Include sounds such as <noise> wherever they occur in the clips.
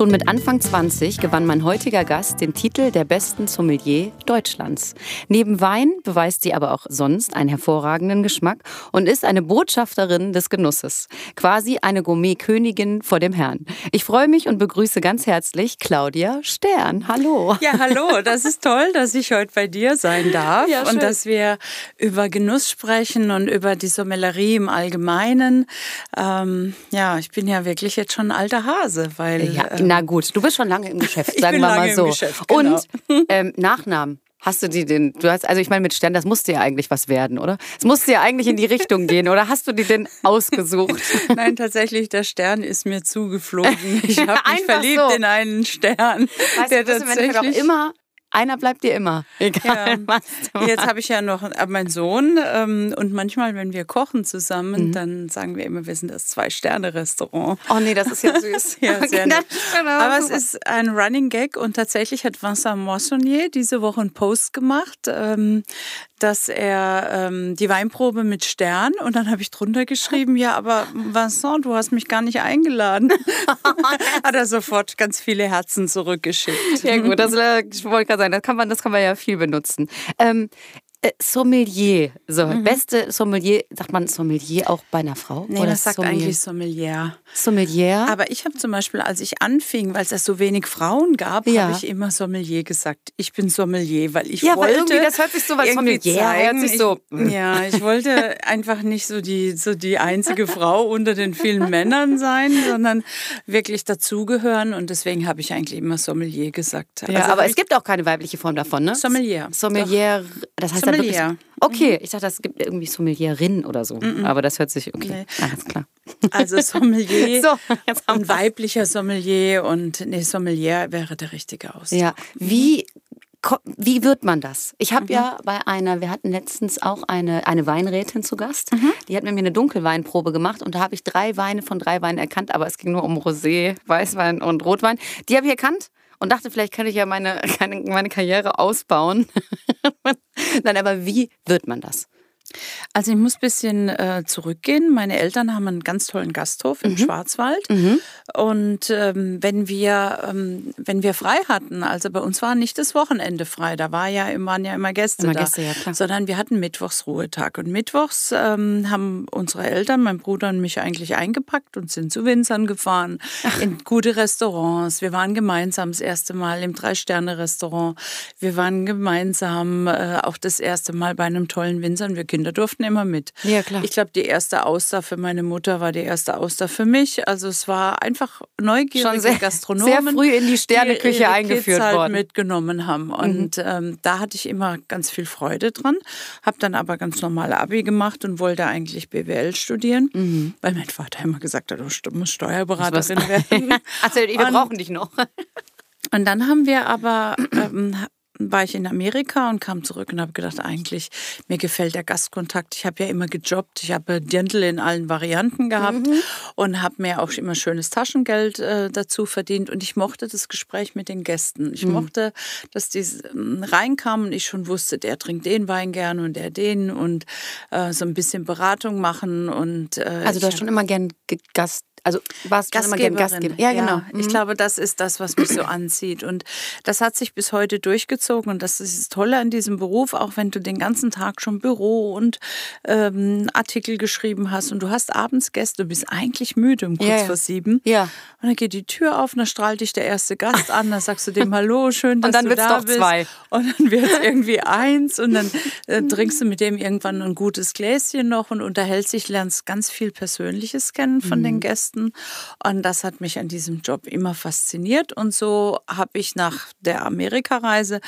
Schon mit Anfang 20 gewann mein heutiger Gast den Titel der besten Sommelier Deutschlands. Neben Wein beweist sie aber auch sonst einen hervorragenden Geschmack und ist eine Botschafterin des Genusses. Quasi eine Gourmet-Königin vor dem Herrn. Ich freue mich und begrüße ganz herzlich Claudia Stern. Hallo. Ja, hallo. Das ist toll, dass ich heute bei dir sein darf ja, und dass wir über Genuss sprechen und über die Sommellerie im Allgemeinen. Ähm, ja, ich bin ja wirklich jetzt schon ein alter Hase, weil ja, na gut, du bist schon lange im Geschäft, <laughs> sagen wir mal so. Geschäft, genau. Und ähm, Nachnamen. Hast du die denn, du hast, also ich meine mit Stern, das musste ja eigentlich was werden, oder? Es musste ja eigentlich in die Richtung gehen, oder hast du die denn ausgesucht? <laughs> Nein, tatsächlich, der Stern ist mir zugeflogen. <laughs> Ich habe mich verliebt so. in einen Stern. Weißt der du, tatsächlich auch immer einer bleibt dir immer, <laughs> egal ja. Jetzt habe ich ja noch äh, meinen Sohn ähm, und manchmal, wenn wir kochen zusammen, mhm. dann sagen wir immer, wir sind das Zwei-Sterne-Restaurant. Oh nee, das ist ja <laughs> süß. ja, <laughs> sehr nett. Aber es ist ein Running Gag und tatsächlich hat Vincent Moissonnier diese Woche einen Post gemacht, ähm, dass er ähm, die Weinprobe mit Stern und dann habe ich drunter geschrieben, ja, aber Vincent, du hast mich gar nicht eingeladen. hat er sofort ganz viele Herzen zurückgeschickt. Ja gut, das äh, wollte ich sein. Das kann man, das kann man ja viel benutzen. Ähm, äh, Sommelier, so mhm. beste Sommelier, sagt man Sommelier auch bei einer Frau? Nee, Oder das sagt Sommelier? eigentlich Sommelier. Sommelier? Aber ich habe zum Beispiel, als ich anfing, weil es so wenig Frauen gab, ja. habe ich immer Sommelier gesagt. Ich bin Sommelier, weil ich ja, wollte. Ja, irgendwie das hört sich so, weil Sommelier zeigen, hört sich so. Ich, ja, ich wollte einfach nicht so die, so die einzige Frau unter den vielen Männern sein, sondern wirklich dazugehören und deswegen habe ich eigentlich immer Sommelier gesagt. Ja, also aber es gibt auch keine weibliche Form davon, ne? Sommelier. Sommelier, das heißt Sommelier. Okay, ich dachte, es gibt irgendwie Sommelierin oder so. Mm -mm. Aber das hört sich, okay, nee. alles klar. Also Sommelier, <laughs> so, ein weiblicher Sommelier und nee, Sommelier wäre der richtige Ausdruck. Ja, wie wie wird man das? Ich habe mhm. ja bei einer, wir hatten letztens auch eine, eine Weinrätin zu Gast. Mhm. Die hat mit mir eine Dunkelweinprobe gemacht und da habe ich drei Weine von drei Weinen erkannt, aber es ging nur um Rosé, Weißwein und Rotwein. Die habe ich erkannt und dachte, vielleicht kann ich ja meine, <laughs> meine Karriere ausbauen. <laughs> Nein, aber wie wird man das? Also ich muss ein bisschen äh, zurückgehen. Meine Eltern haben einen ganz tollen Gasthof im mhm. Schwarzwald. Mhm. Und ähm, wenn wir ähm, wenn wir frei hatten, also bei uns war nicht das Wochenende frei, da war ja, waren ja immer Gäste immer da, Gäste, ja, sondern wir hatten Mittwochs Ruhetag. Und Mittwochs ähm, haben unsere Eltern, mein Bruder und mich eigentlich eingepackt und sind zu Winzern gefahren, Ach. in gute Restaurants. Wir waren gemeinsam das erste Mal im Drei-Sterne-Restaurant. Wir waren gemeinsam äh, auch das erste Mal bei einem tollen Winzern. Wir Kinder durften immer mit. Ja, klar. Ich glaube, die erste Auster für meine Mutter war die erste Auster für mich. Also es war einfach neugierige Schon sehr, Gastronomen. Sehr früh in die Sterneküche die eingeführt Kids halt worden. mitgenommen haben. Mhm. Und mhm. ähm, da hatte ich immer ganz viel Freude dran. Habe dann aber ganz normal Abi gemacht und wollte eigentlich BWL studieren, mhm. weil mein Vater immer gesagt hat, du musst Steuerberaterin <laughs> werden. also wir brauchen dich noch. Und dann haben wir aber ähm, war ich in Amerika und kam zurück und habe gedacht, eigentlich, mir gefällt der Gastkontakt. Ich habe ja immer gejobbt. Ich habe Dirndl in allen Varianten gehabt mhm. und habe mir auch immer schönes Taschengeld äh, dazu verdient. Und ich mochte das Gespräch mit den Gästen. Ich mhm. mochte, dass die ähm, reinkamen und ich schon wusste, der trinkt den Wein gern und der den und äh, so ein bisschen Beratung machen. Und, äh, also du hast schon immer gern Gast also warst du immer gern Gastgeber. Ja, genau. Ja, ich mhm. glaube, das ist das, was mich so anzieht. Und das hat sich bis heute durchgezogen. Und das ist das Tolle an diesem Beruf, auch wenn du den ganzen Tag schon Büro und ähm, Artikel geschrieben hast und du hast abends Gäste, du bist eigentlich müde um kurz ja, vor sieben. Ja. Und dann geht die Tür auf und dann strahlt dich der erste Gast an. Dann sagst du dem <laughs> Hallo, schön, dass du da bist. Zwei. Und dann wird es <laughs> irgendwie eins und dann äh, trinkst du mit dem irgendwann ein gutes Gläschen noch und unterhältst dich, lernst ganz viel Persönliches kennen von mhm. den Gästen. Und das hat mich an diesem Job immer fasziniert. Und so habe ich nach der Amerikareise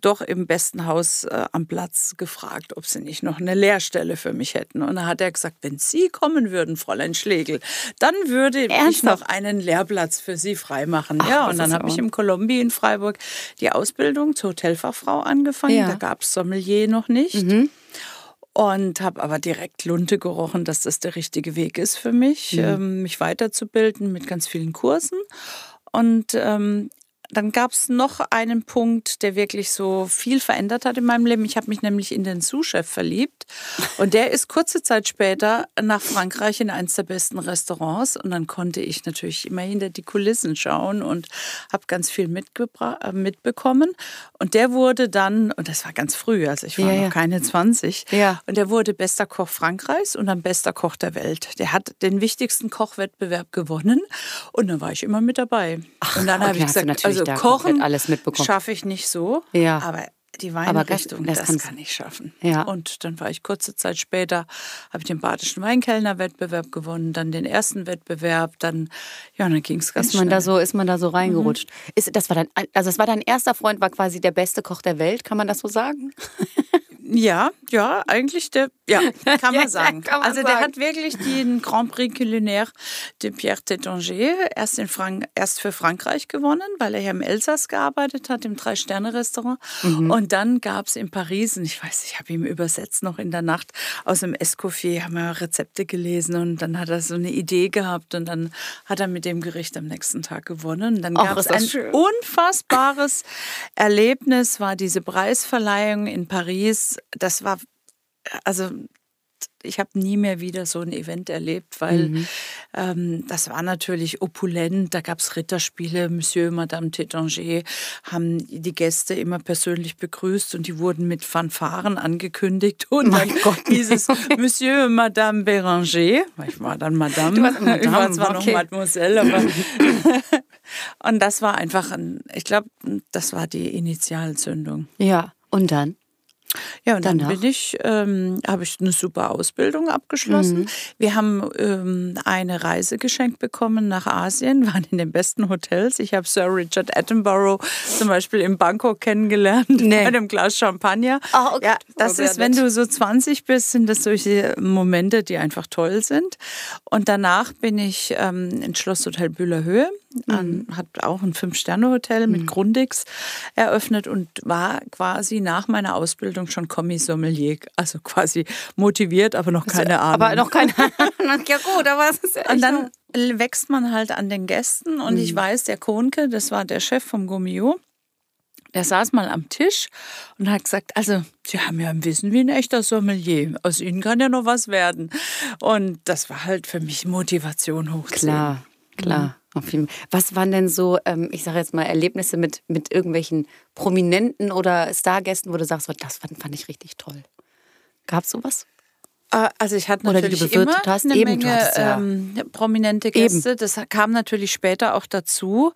doch im besten Haus äh, am Platz gefragt, ob sie nicht noch eine Lehrstelle für mich hätten. Und da hat er gesagt, wenn Sie kommen würden, Fräulein Schlegel, dann würde Ernsthaft? ich noch einen Lehrplatz für Sie freimachen. Ach, ja, und dann habe ich im Kolumbi in Freiburg die Ausbildung zur Hotelfachfrau angefangen. Ja. Da gab es Sommelier noch nicht. Mhm und habe aber direkt Lunte gerochen, dass das der richtige Weg ist für mich, mhm. ähm, mich weiterzubilden mit ganz vielen Kursen. Und ähm, dann gab es noch einen Punkt, der wirklich so viel verändert hat in meinem Leben. Ich habe mich nämlich in den Sous-Chef verliebt. Und der ist kurze Zeit später nach Frankreich in eines der besten Restaurants. Und dann konnte ich natürlich immer hinter die Kulissen schauen und habe ganz viel äh, mitbekommen. Und der wurde dann, und das war ganz früh, also ich war ja, noch ja. keine 20, ja. und der wurde bester Koch Frankreichs und dann bester Koch der Welt. Der hat den wichtigsten Kochwettbewerb gewonnen. Und dann war ich immer mit dabei. Ach, und dann okay, habe ich gesagt, also also Kochen alles mitbekommen. schaffe ich nicht so, ja. aber die Weinrichtung, das, das kann ich schaffen. Ja. Und dann war ich kurze Zeit später, habe ich den Badischen Weinkellner-Wettbewerb gewonnen, dann den ersten Wettbewerb, dann, ja, dann ging es ganz ist man schnell. Da so, ist man da so reingerutscht. Mhm. Ist, das war dein, also das war dein erster Freund, war quasi der beste Koch der Welt, kann man das so sagen? <laughs> Ja, ja, eigentlich der, ja, <laughs> kann man sagen. Kann man also der sagen. hat wirklich den Grand Prix Culinaire de Pierre Tétanger erst, in Frank erst für Frankreich gewonnen, weil er ja im Elsass gearbeitet hat, im Drei-Sterne-Restaurant. Mhm. Und dann gab es in Paris, und ich weiß, ich habe ihm übersetzt noch in der Nacht aus dem Escoffier, haben wir Rezepte gelesen und dann hat er so eine Idee gehabt und dann hat er mit dem Gericht am nächsten Tag gewonnen. Und dann gab es ein schön. unfassbares Erlebnis, war diese Preisverleihung in Paris das war, also ich habe nie mehr wieder so ein Event erlebt, weil mhm. ähm, das war natürlich opulent. Da gab es Ritterspiele. Monsieur, Madame Tétanger haben die Gäste immer persönlich begrüßt und die wurden mit Fanfaren angekündigt. Und mein dann Gott. dieses Monsieur, Madame Béranger. Ich war dann Madame. Du warst Madame. Ich war zwar okay. noch Mademoiselle, aber <laughs> und das war einfach, ein, ich glaube, das war die Initialzündung. Ja, und dann? Ja, und Danach. dann bin ich, ähm, habe ich eine super Ausbildung abgeschlossen. Mhm. Wir haben ähm, eine Reise geschenkt bekommen nach Asien, <laughs> waren in den besten Hotels. Ich habe Sir Richard Attenborough zum Beispiel in Bangkok kennengelernt nee. <laughs> bei einem Glas Champagner. Oh, okay. Ja, das oh, ist, wenn du so 20 bist, sind das solche Momente, die einfach toll sind. Und danach bin ich ähm, ins Schlosshotel Bühlerhöhe Mhm. hat auch ein Fünf-Sterne-Hotel mit mhm. Grundix eröffnet und war quasi nach meiner Ausbildung schon Kommissommelier, also quasi motiviert, aber noch keine Ahnung. Aber noch keine Ahnung. ja gut, aber es ist echt Und dann wächst man halt an den Gästen und mhm. ich weiß, der Kohnke, das war der Chef vom Gummio, der saß mal am Tisch und hat gesagt, also Sie haben ja ein Wissen wie ein echter Sommelier. Aus Ihnen kann ja noch was werden. Und das war halt für mich Motivation hoch. Klar, klar. Was waren denn so, ähm, ich sage jetzt mal, Erlebnisse mit, mit irgendwelchen Prominenten oder Stargästen, wo du sagst, das fand, fand ich richtig toll? Gab es sowas? Äh, also ich hatte natürlich Oder die immer hast, eine eben, Menge hattest, ja. ähm, prominente Gäste. Eben. Das kam natürlich später auch dazu.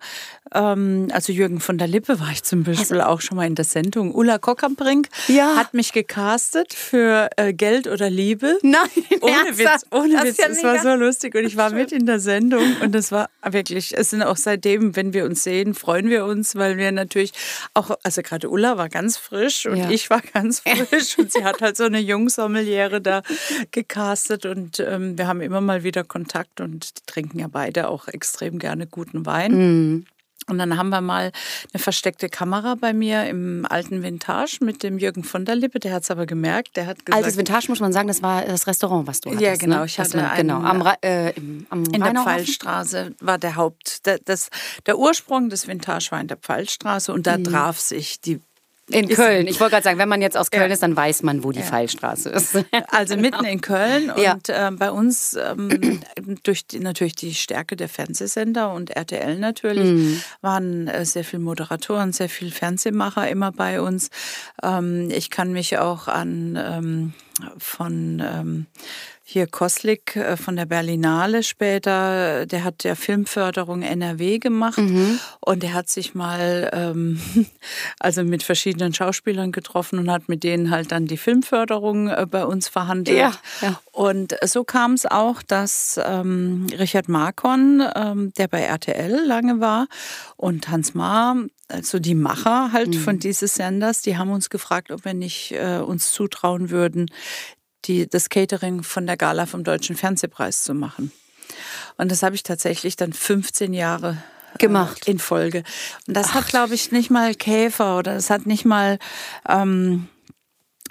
Ähm, also Jürgen von der Lippe war ich zum Beispiel also, auch schon mal in der Sendung. Ulla Kockambrink ja. hat mich gecastet für äh, Geld oder Liebe. <laughs> Nein, ohne Witz, ohne das Witz. Ja es war so lustig und ich war mit in der Sendung und das war wirklich. Es sind auch seitdem, wenn wir uns sehen, freuen wir uns, weil wir natürlich auch, also gerade Ulla war ganz frisch und ich war ganz frisch und sie hat halt so eine Jungsommeliere da <laughs> gecastet und ähm, wir haben immer mal wieder Kontakt und die trinken ja beide auch extrem gerne guten Wein. Mhm. Und dann haben wir mal eine versteckte Kamera bei mir im alten Vintage mit dem Jürgen von der Lippe. Der hat es aber gemerkt. Der hat gesagt, Altes Vintage muss man sagen, das war das Restaurant, was du hattest. Ja, genau. Ne? Ich hatte man, einen, genau am, äh, im, am in der Pfeilstraße war der Haupt. Der, das, der Ursprung des Vintage war in der Pfeilstraße und da mhm. traf sich die in Köln. Ich wollte gerade sagen, wenn man jetzt aus Köln ja. ist, dann weiß man, wo die ja. Pfeilstraße ist. <laughs> Also genau. mitten in Köln und ja. äh, bei uns ähm, <clears throat> durch die, natürlich die Stärke der Fernsehsender und RTL natürlich mhm. waren äh, sehr viele Moderatoren, sehr viele Fernsehmacher immer bei uns. Ähm, ich kann mich auch an ähm, von ähm, hier Koslik äh, von der Berlinale später, der hat ja Filmförderung NRW gemacht mhm. und der hat sich mal ähm, <laughs> also mit verschiedenen Schauspielern getroffen und hat mit denen halt dann die Filmförderung äh, bei uns verhandelt. Ja, ja. Und so kam es auch, dass ähm, Richard Markon, ähm, der bei RTL lange war, und Hans Maar, also die Macher halt mhm. von dieses Senders, die haben uns gefragt, ob wir nicht äh, uns zutrauen würden, die, das Catering von der Gala vom Deutschen Fernsehpreis zu machen. Und das habe ich tatsächlich dann 15 Jahre äh, gemacht in Folge. Und das Ach. hat, glaube ich, nicht mal Käfer oder das hat nicht mal ähm,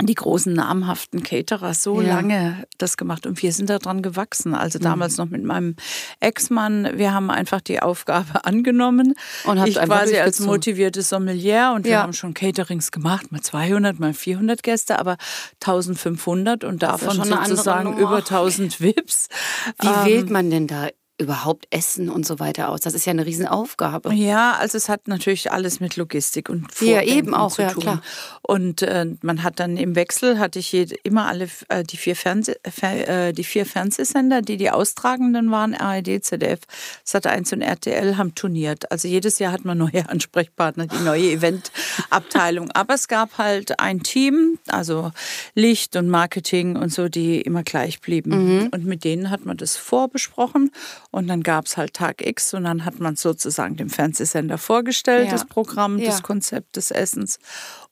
die großen namhaften Caterer so ja. lange das gemacht und wir sind daran gewachsen. Also mhm. damals noch mit meinem Ex-Mann. Wir haben einfach die Aufgabe <laughs> angenommen. Und ich quasi als motiviertes Sommelier und wir ja. haben schon Caterings gemacht, mal 200, mal 400 Gäste, aber 1500 und davon sozusagen über 1000 VIPs. <laughs> Wie ähm, wählt man denn da überhaupt Essen und so weiter aus? Das ist ja eine Riesenaufgabe. Ja, also es hat natürlich alles mit Logistik und Vordenken ja, eben auch, zu tun. Ja, klar. Und äh, man hat dann im Wechsel, hatte ich jede, immer alle äh, die, vier Fernseh, äh, die vier Fernsehsender, die die austragenden waren, ARD, ZDF, Sat1 und RTL, haben turniert. Also jedes Jahr hat man neue <laughs> Ansprechpartner, die neue Eventabteilung. Aber es gab halt ein Team, also Licht und Marketing und so, die immer gleich blieben. Mhm. Und mit denen hat man das vorbesprochen und dann gab es halt Tag X und dann hat man sozusagen dem Fernsehsender vorgestellt, ja. das Programm, ja. das Konzept des Essens.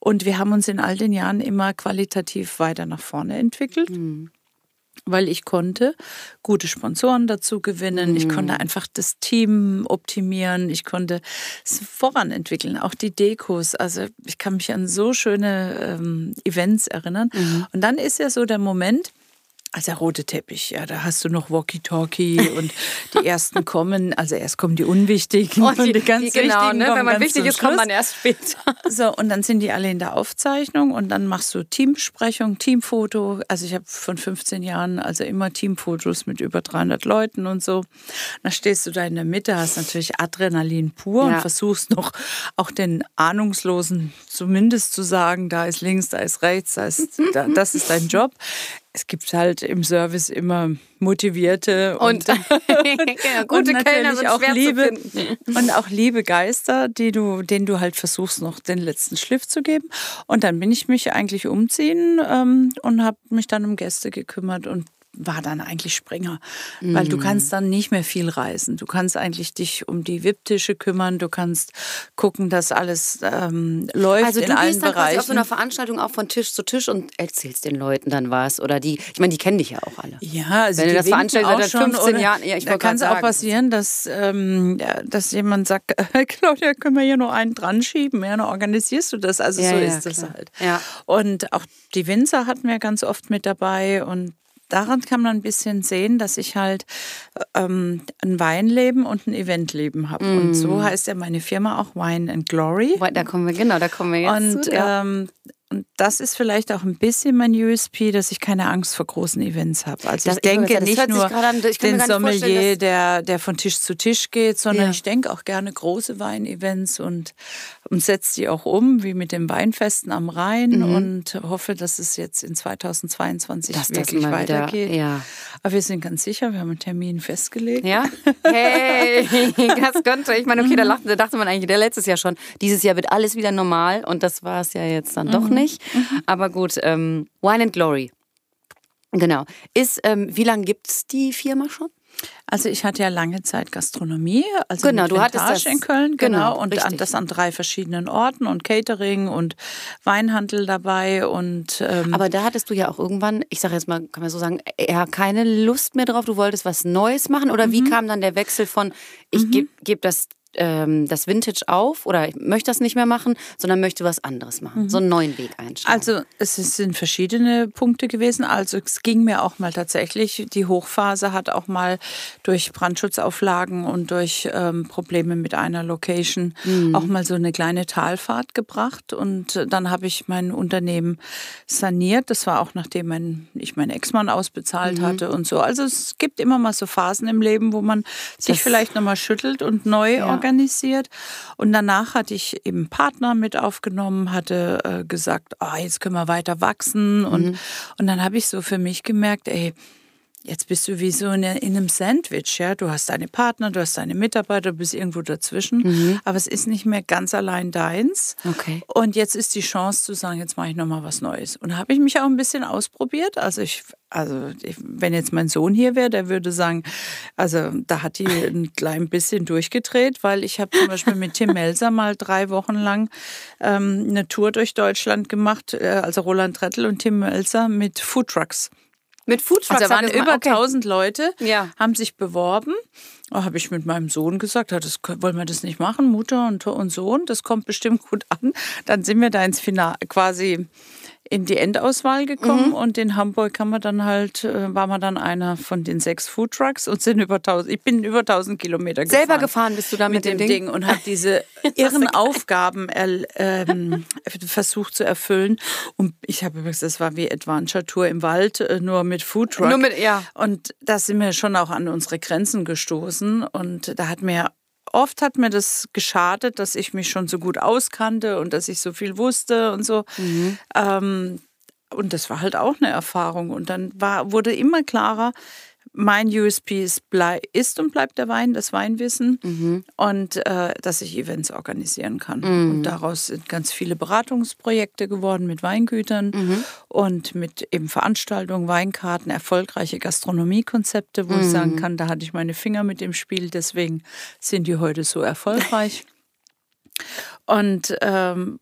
Und wir haben uns in all den Jahren immer qualitativ weiter nach vorne entwickelt. Mhm weil ich konnte gute Sponsoren dazu gewinnen, mhm. ich konnte einfach das Team optimieren, ich konnte es voranentwickeln, auch die Dekos. Also ich kann mich an so schöne ähm, Events erinnern. Mhm. Und dann ist ja so der Moment, also der rote Teppich, ja, da hast du noch Walkie-Talkie <laughs> und die ersten kommen, also erst kommen die Unwichtigen oh, die, und die ganz die, genau, ne? Wenn man wichtig ist, kommt man erst später. <laughs> So, und dann sind die alle in der Aufzeichnung und dann machst du Teambesprechung, Teamfoto. Also ich habe von 15 Jahren also immer Teamfotos mit über 300 Leuten und so. Dann stehst du da in der Mitte, hast natürlich Adrenalin pur ja. und versuchst noch auch den Ahnungslosen zumindest zu sagen, da ist links, da ist rechts, da ist, da, das ist dein Job es gibt halt im Service immer motivierte und, und <laughs> <laughs> genau, gute und Kellner sind auch liebe und auch liebe Geister, die du, denen du halt versuchst noch den letzten Schliff zu geben. Und dann bin ich mich eigentlich umziehen ähm, und habe mich dann um Gäste gekümmert und war dann eigentlich Springer, mhm. weil du mhm. kannst dann nicht mehr viel reisen. Du kannst eigentlich dich um die VIP-Tische kümmern, du kannst gucken, dass alles ähm, läuft also in allen Bereichen. Also du gehst dann quasi auf so einer Veranstaltung auch von Tisch zu Tisch und erzählst den Leuten dann was oder die, ich meine, die kennen dich ja auch alle. Ja, also wenn du das veranstaltest seit 15 Jahren, ja, ich da kann es auch passieren, dass, ähm, dass jemand sagt, äh, <laughs> Claudia, können wir hier noch einen dran schieben? Ja, dann organisierst du das. Also ja, so ja, ist klar. das halt. Ja. Und auch die Winzer hatten wir ganz oft mit dabei und daran kann man ein bisschen sehen, dass ich halt ähm, ein Weinleben und ein Eventleben habe. Mm. Und so mm. heißt ja meine Firma auch Wine and Glory. Da kommen wir, genau, da kommen wir jetzt und, zu. Ja. Ähm, und das ist vielleicht auch ein bisschen mein USP, dass ich keine Angst vor großen Events habe. Also das, ich denke ich nicht nur an, den Sommelier, der, der von Tisch zu Tisch geht, sondern ja. ich denke auch gerne große Weinevents und, und setze die auch um, wie mit dem Weinfesten am Rhein mhm. und hoffe, dass es jetzt in 2022 dass wirklich weitergeht. Wieder, ja. Aber wir sind ganz sicher, wir haben einen Termin festgelegt. Ja? Hey, <laughs> das könnte. Ich meine, okay, da, lachte, da dachte man eigentlich der letztes Jahr schon, dieses Jahr wird alles wieder normal und das war es ja jetzt dann mhm. doch nicht nicht. Mhm. Aber gut, ähm, Wine and Glory. Genau. Ist, ähm, wie lange gibt es die Firma schon? Also ich hatte ja lange Zeit Gastronomie, also genau, du hattest das in Köln, genau, genau und an, das an drei verschiedenen Orten und Catering und Weinhandel dabei und ähm aber da hattest du ja auch irgendwann, ich sage jetzt mal, kann man so sagen, eher keine Lust mehr drauf. Du wolltest was Neues machen oder mhm. wie kam dann der Wechsel von ich mhm. gebe geb das ähm, das Vintage auf oder ich möchte das nicht mehr machen, sondern möchte was anderes machen, mhm. so einen neuen Weg einschlagen. Also es sind verschiedene Punkte gewesen. Also es ging mir auch mal tatsächlich, die Hochphase hat auch mal durch Brandschutzauflagen und durch ähm, Probleme mit einer Location mhm. auch mal so eine kleine Talfahrt gebracht. Und dann habe ich mein Unternehmen saniert. Das war auch nachdem mein, ich meinen Ex-Mann ausbezahlt mhm. hatte und so. Also es gibt immer mal so Phasen im Leben, wo man sich das vielleicht nochmal schüttelt und neu ja organisiert. Und danach hatte ich eben Partner mit aufgenommen, hatte äh, gesagt, oh, jetzt können wir weiter wachsen. Und, mhm. und dann habe ich so für mich gemerkt, ey, Jetzt bist du wie so in, in einem Sandwich, ja. Du hast deine Partner, du hast deine Mitarbeiter, du bist irgendwo dazwischen. Mhm. Aber es ist nicht mehr ganz allein deins. Okay. Und jetzt ist die Chance zu sagen, jetzt mache ich nochmal was Neues. Und habe ich mich auch ein bisschen ausprobiert. Also ich, also ich, wenn jetzt mein Sohn hier wäre, der würde sagen, also da hat die <laughs> ein klein bisschen durchgedreht, weil ich habe zum Beispiel mit Tim Melser mal drei Wochen lang ähm, eine Tour durch Deutschland gemacht, äh, also Roland Rettel und Tim Melser mit Foodtrucks. Mit Foodtrucks. Also da waren über okay. 1000 Leute, ja. haben sich beworben. Da habe ich mit meinem Sohn gesagt, das, wollen wir das nicht machen, Mutter und, und Sohn, das kommt bestimmt gut an. Dann sind wir da ins Finale, quasi in die Endauswahl gekommen mhm. und in Hamburg haben wir dann halt, äh, war man dann einer von den sechs Foodtrucks und sind über 1000, ich bin über 1000 Kilometer gefahren. Selber gefahren bist du da mit, mit dem, Ding? Ding und habe diese <laughs> irren Aufgaben ähm, <laughs> versucht zu erfüllen. Und ich habe übrigens, das war wie Adventure Tour im Wald, äh, nur mit Foodtruck. Nur mit, ja. Und da sind wir schon auch an unsere Grenzen gestoßen und da hat mir oft hat mir das geschadet, dass ich mich schon so gut auskannte und dass ich so viel wusste und so. Mhm. Ähm, und das war halt auch eine Erfahrung. Und dann war, wurde immer klarer, mein USP ist, ist, und bleibt der Wein, das Weinwissen mhm. und äh, dass ich Events organisieren kann. Mhm. Und daraus sind ganz viele Beratungsprojekte geworden mit Weingütern mhm. und mit eben Veranstaltungen, Weinkarten, erfolgreiche Gastronomiekonzepte, wo ich sagen mhm. kann, da hatte ich meine Finger mit im Spiel, deswegen sind die heute so erfolgreich. <laughs> Und ähm,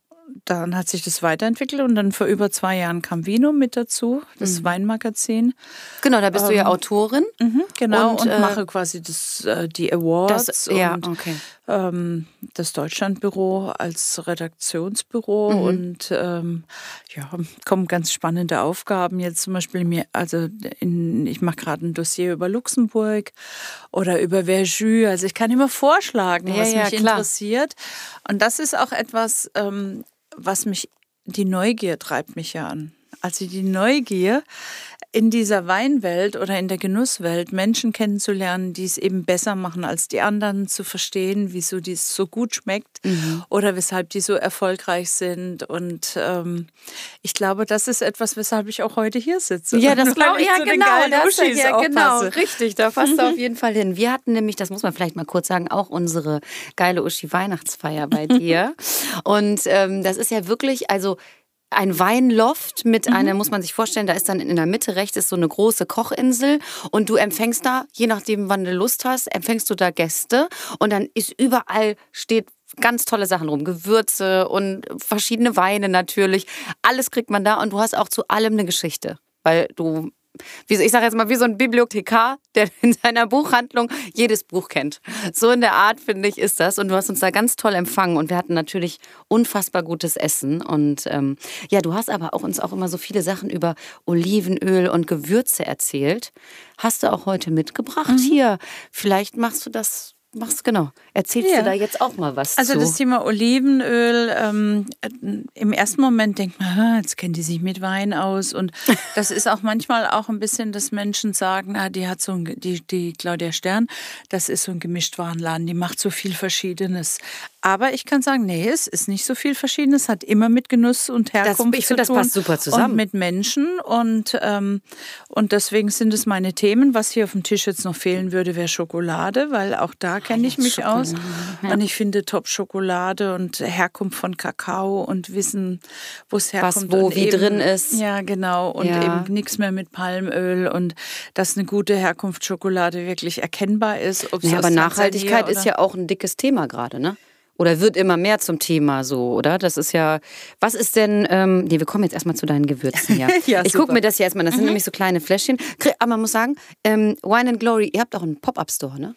dann hat sich das weiterentwickelt und dann vor über zwei Jahren kam Vino mit dazu, das mhm. Weinmagazin. Genau, da bist ähm, du ja ähm, Autorin. Mhm, genau, und, und äh, mache quasi das, äh, die Awards das, ja, und okay. ähm, das Deutschlandbüro als Redaktionsbüro mhm. und ähm, ja, kommen ganz spannende Aufgaben. Jetzt zum Beispiel mir, also in, ich mache gerade ein Dossier über Luxemburg oder über Verjus. Also ich kann immer vorschlagen, was ja, mich klar. interessiert. Und das ist auch etwas, ähm, was mich, die Neugier treibt mich ja an. Also die Neugier, in dieser Weinwelt oder in der Genusswelt Menschen kennenzulernen, die es eben besser machen als die anderen, zu verstehen, wieso dies so gut schmeckt mhm. oder weshalb die so erfolgreich sind. Und ähm, ich glaube, das ist etwas, weshalb ich auch heute hier sitze. Ja, das <laughs> glaube ich. Ja, genau, das, ja, genau, richtig. Da passt mhm. auf jeden Fall hin. Wir hatten nämlich, das muss man vielleicht mal kurz sagen, auch unsere geile Uschi Weihnachtsfeier bei <laughs> dir. Und ähm, das ist ja wirklich, also ein Weinloft mit mhm. einer, muss man sich vorstellen, da ist dann in der Mitte rechts ist so eine große Kochinsel und du empfängst da, je nachdem, wann du Lust hast, empfängst du da Gäste und dann ist überall steht ganz tolle Sachen rum, Gewürze und verschiedene Weine natürlich. Alles kriegt man da und du hast auch zu allem eine Geschichte, weil du wie, ich sage jetzt mal, wie so ein Bibliothekar, <laughs> der in seiner Buchhandlung jedes Buch kennt. So in der Art, finde ich, ist das. Und du hast uns da ganz toll empfangen. Und wir hatten natürlich unfassbar gutes Essen. Und ähm, ja, du hast aber auch uns auch immer so viele Sachen über Olivenöl und Gewürze erzählt. Hast du auch heute mitgebracht mhm. hier. Vielleicht machst du das machst genau. Erzählst ja. du da jetzt auch mal was also zu? das Thema Olivenöl, ähm, im ersten Moment denkt man, jetzt kennt die sich mit Wein aus. Und <laughs> das ist auch manchmal auch ein bisschen, dass Menschen sagen, na, die hat so ein, die, die Claudia Stern, das ist so ein Gemischtwarenladen, die macht so viel Verschiedenes. Aber ich kann sagen, nee, es ist nicht so viel Verschiedenes, hat immer mit Genuss und Herkunft das, ich finde, das passt super zusammen. Und mit Menschen. Und, ähm, und deswegen sind es meine Themen. Was hier auf dem Tisch jetzt noch fehlen würde, wäre Schokolade, weil auch da kenne ich mich Schokolade. aus. Ja. Und ich finde Top-Schokolade und Herkunft von Kakao und Wissen, wo es herkommt. Was wo wie eben, drin ist. Ja, genau. Und ja. eben nichts mehr mit Palmöl und dass eine gute Herkunftsschokolade wirklich erkennbar ist. Ja, aber Nachhaltigkeit ist ja auch ein dickes Thema gerade, ne? Oder wird immer mehr zum Thema so, oder? Das ist ja, was ist denn, ähm, nee, wir kommen jetzt erstmal zu deinen Gewürzen, ja. <laughs> ja ich gucke mir das hier erstmal, das mhm. sind nämlich so kleine Fläschchen. Aber man muss sagen, ähm, Wine and Glory, ihr habt auch einen Pop-Up-Store, ne?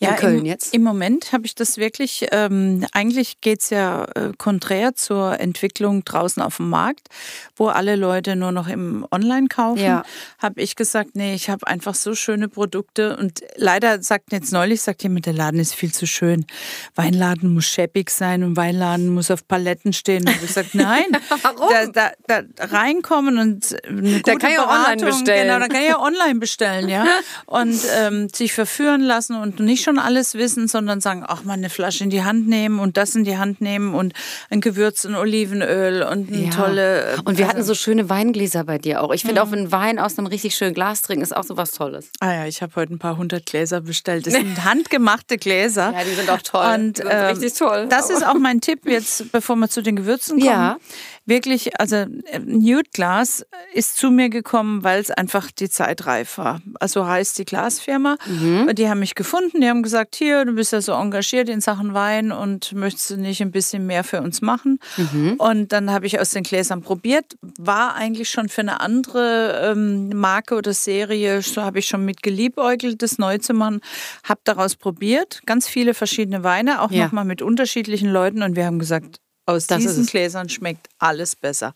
In ja, Köln im, jetzt. Im Moment habe ich das wirklich, ähm, eigentlich geht es ja äh, konträr zur Entwicklung draußen auf dem Markt, wo alle Leute nur noch im Online kaufen. Ja. Habe ich gesagt, nee, ich habe einfach so schöne Produkte und leider sagt jetzt neulich, sagt jemand, der Laden ist viel zu schön. Weinladen muss schön scheppig sein und Weinladen muss auf Paletten stehen. Und ich gesagt, <laughs> nein. Warum? Da, da, da reinkommen und eine Da gute kann ich auch online bestellen. Genau, da kann ich ja online bestellen, ja. <laughs> Und ähm, sich verführen lassen und nicht schon alles wissen, sondern sagen, ach mal eine Flasche in die Hand nehmen und das in die Hand nehmen und ein Gewürz und Olivenöl und eine Ja. tolle. Und wir hatten also- so schöne Weingläser bei dir auch. Ich finde auch, ein Wein aus einem richtig schönen Glas trinken ist auch so was Tolles. Ah ja, ich habe heute ein paar hundert Gläser bestellt. Das <laughs> sind handgemachte Gläser. Ja, die sind auch toll. Und, ähm, richtig toll. Das ist auch mein Tipp jetzt, <laughs> bevor wir zu den Gewürzen kommen. Ja. Wirklich, also äh, Nude Glas ist zu mir gekommen, weil es einfach die Zeit reif war. Also heißt die Glasfirma. Mhm. Die haben mich gefunden, die haben gesagt, hier, du bist ja so engagiert in Sachen Wein und möchtest du nicht ein bisschen mehr für uns machen? Mhm. Und dann habe ich aus den Gläsern probiert, war eigentlich schon für eine andere ähm, Marke oder Serie, so habe ich schon mit geliebäugelt, das neu zu machen, habe daraus probiert, ganz viele verschiedene Weine, auch Ja. nochmal mit unterschiedlichen Leuten und wir haben gesagt, aus Das diesen es. Gläsern schmeckt alles besser.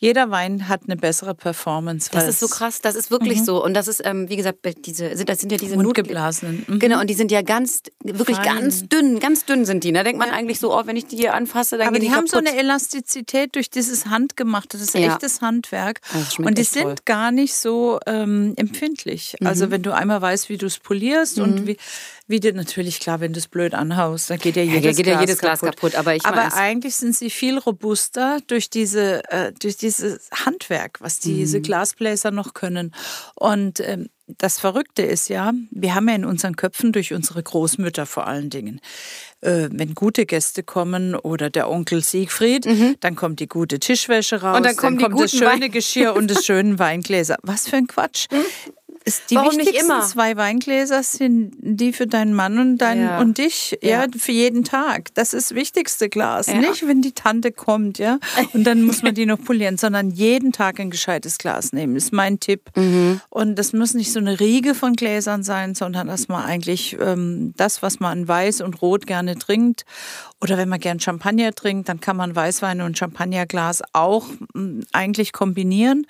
Jeder Wein hat eine bessere Performance. Das ist so krass, das ist wirklich so. Und das ist, ähm, wie gesagt, diese, sind, das sind ja diese Mundgeblasenen. Mhm. Genau, und die sind ja ganz, wirklich Fein. ganz dünn, ganz dünn sind die. Da denkt man eigentlich so, oh, wenn ich die hier anfasse, dann Aber gehen die haben so kaputt. eine Elastizität durch dieses Handgemachte, das ist Ja. echtes Handwerk. Das schmeckt Und die sind. Mhm. gar nicht so ähm, empfindlich. Also wenn du einmal weißt, wie du es polierst und wie, wie dir natürlich klar, wenn du es blöd anhaust, dann geht ja Ja, jedes, geht ja Glas, jedes Glas kaputt. kaputt, aber ich aber eigentlich sind sie viel robuster durch diese äh, durch dieses Handwerk, was Mhm. diese Glasbläser noch können. Und ähm, das Verrückte ist ja, wir haben ja in unseren Köpfen durch unsere Großmütter vor allen Dingen, äh, wenn gute Gäste kommen oder der Onkel Siegfried, dann kommt die gute Tischwäsche raus, Mhm. Und dann kommen die kommt das schöne Wein- Geschirr und das <laughs> schöne Weingläser. Was für ein Quatsch. Ist die Warum nicht wichtigsten immer? zwei Weingläser sind die für deinen Mann und, dein, Ja. und dich, ja. Ja. für jeden Tag. Das ist das wichtigste Glas. Ja. Nicht, wenn die Tante kommt, ja, und dann muss man die noch polieren, sondern jeden Tag ein gescheites Glas nehmen, ist mein Tipp. <laughs> Mhm. Und das muss nicht so eine Riege von Gläsern sein, sondern dass man eigentlich ähm, das, was man in Weiß und Rot gerne trinkt, oder wenn man gern Champagner trinkt, dann kann man Weißwein und Champagnerglas auch mm, eigentlich kombinieren,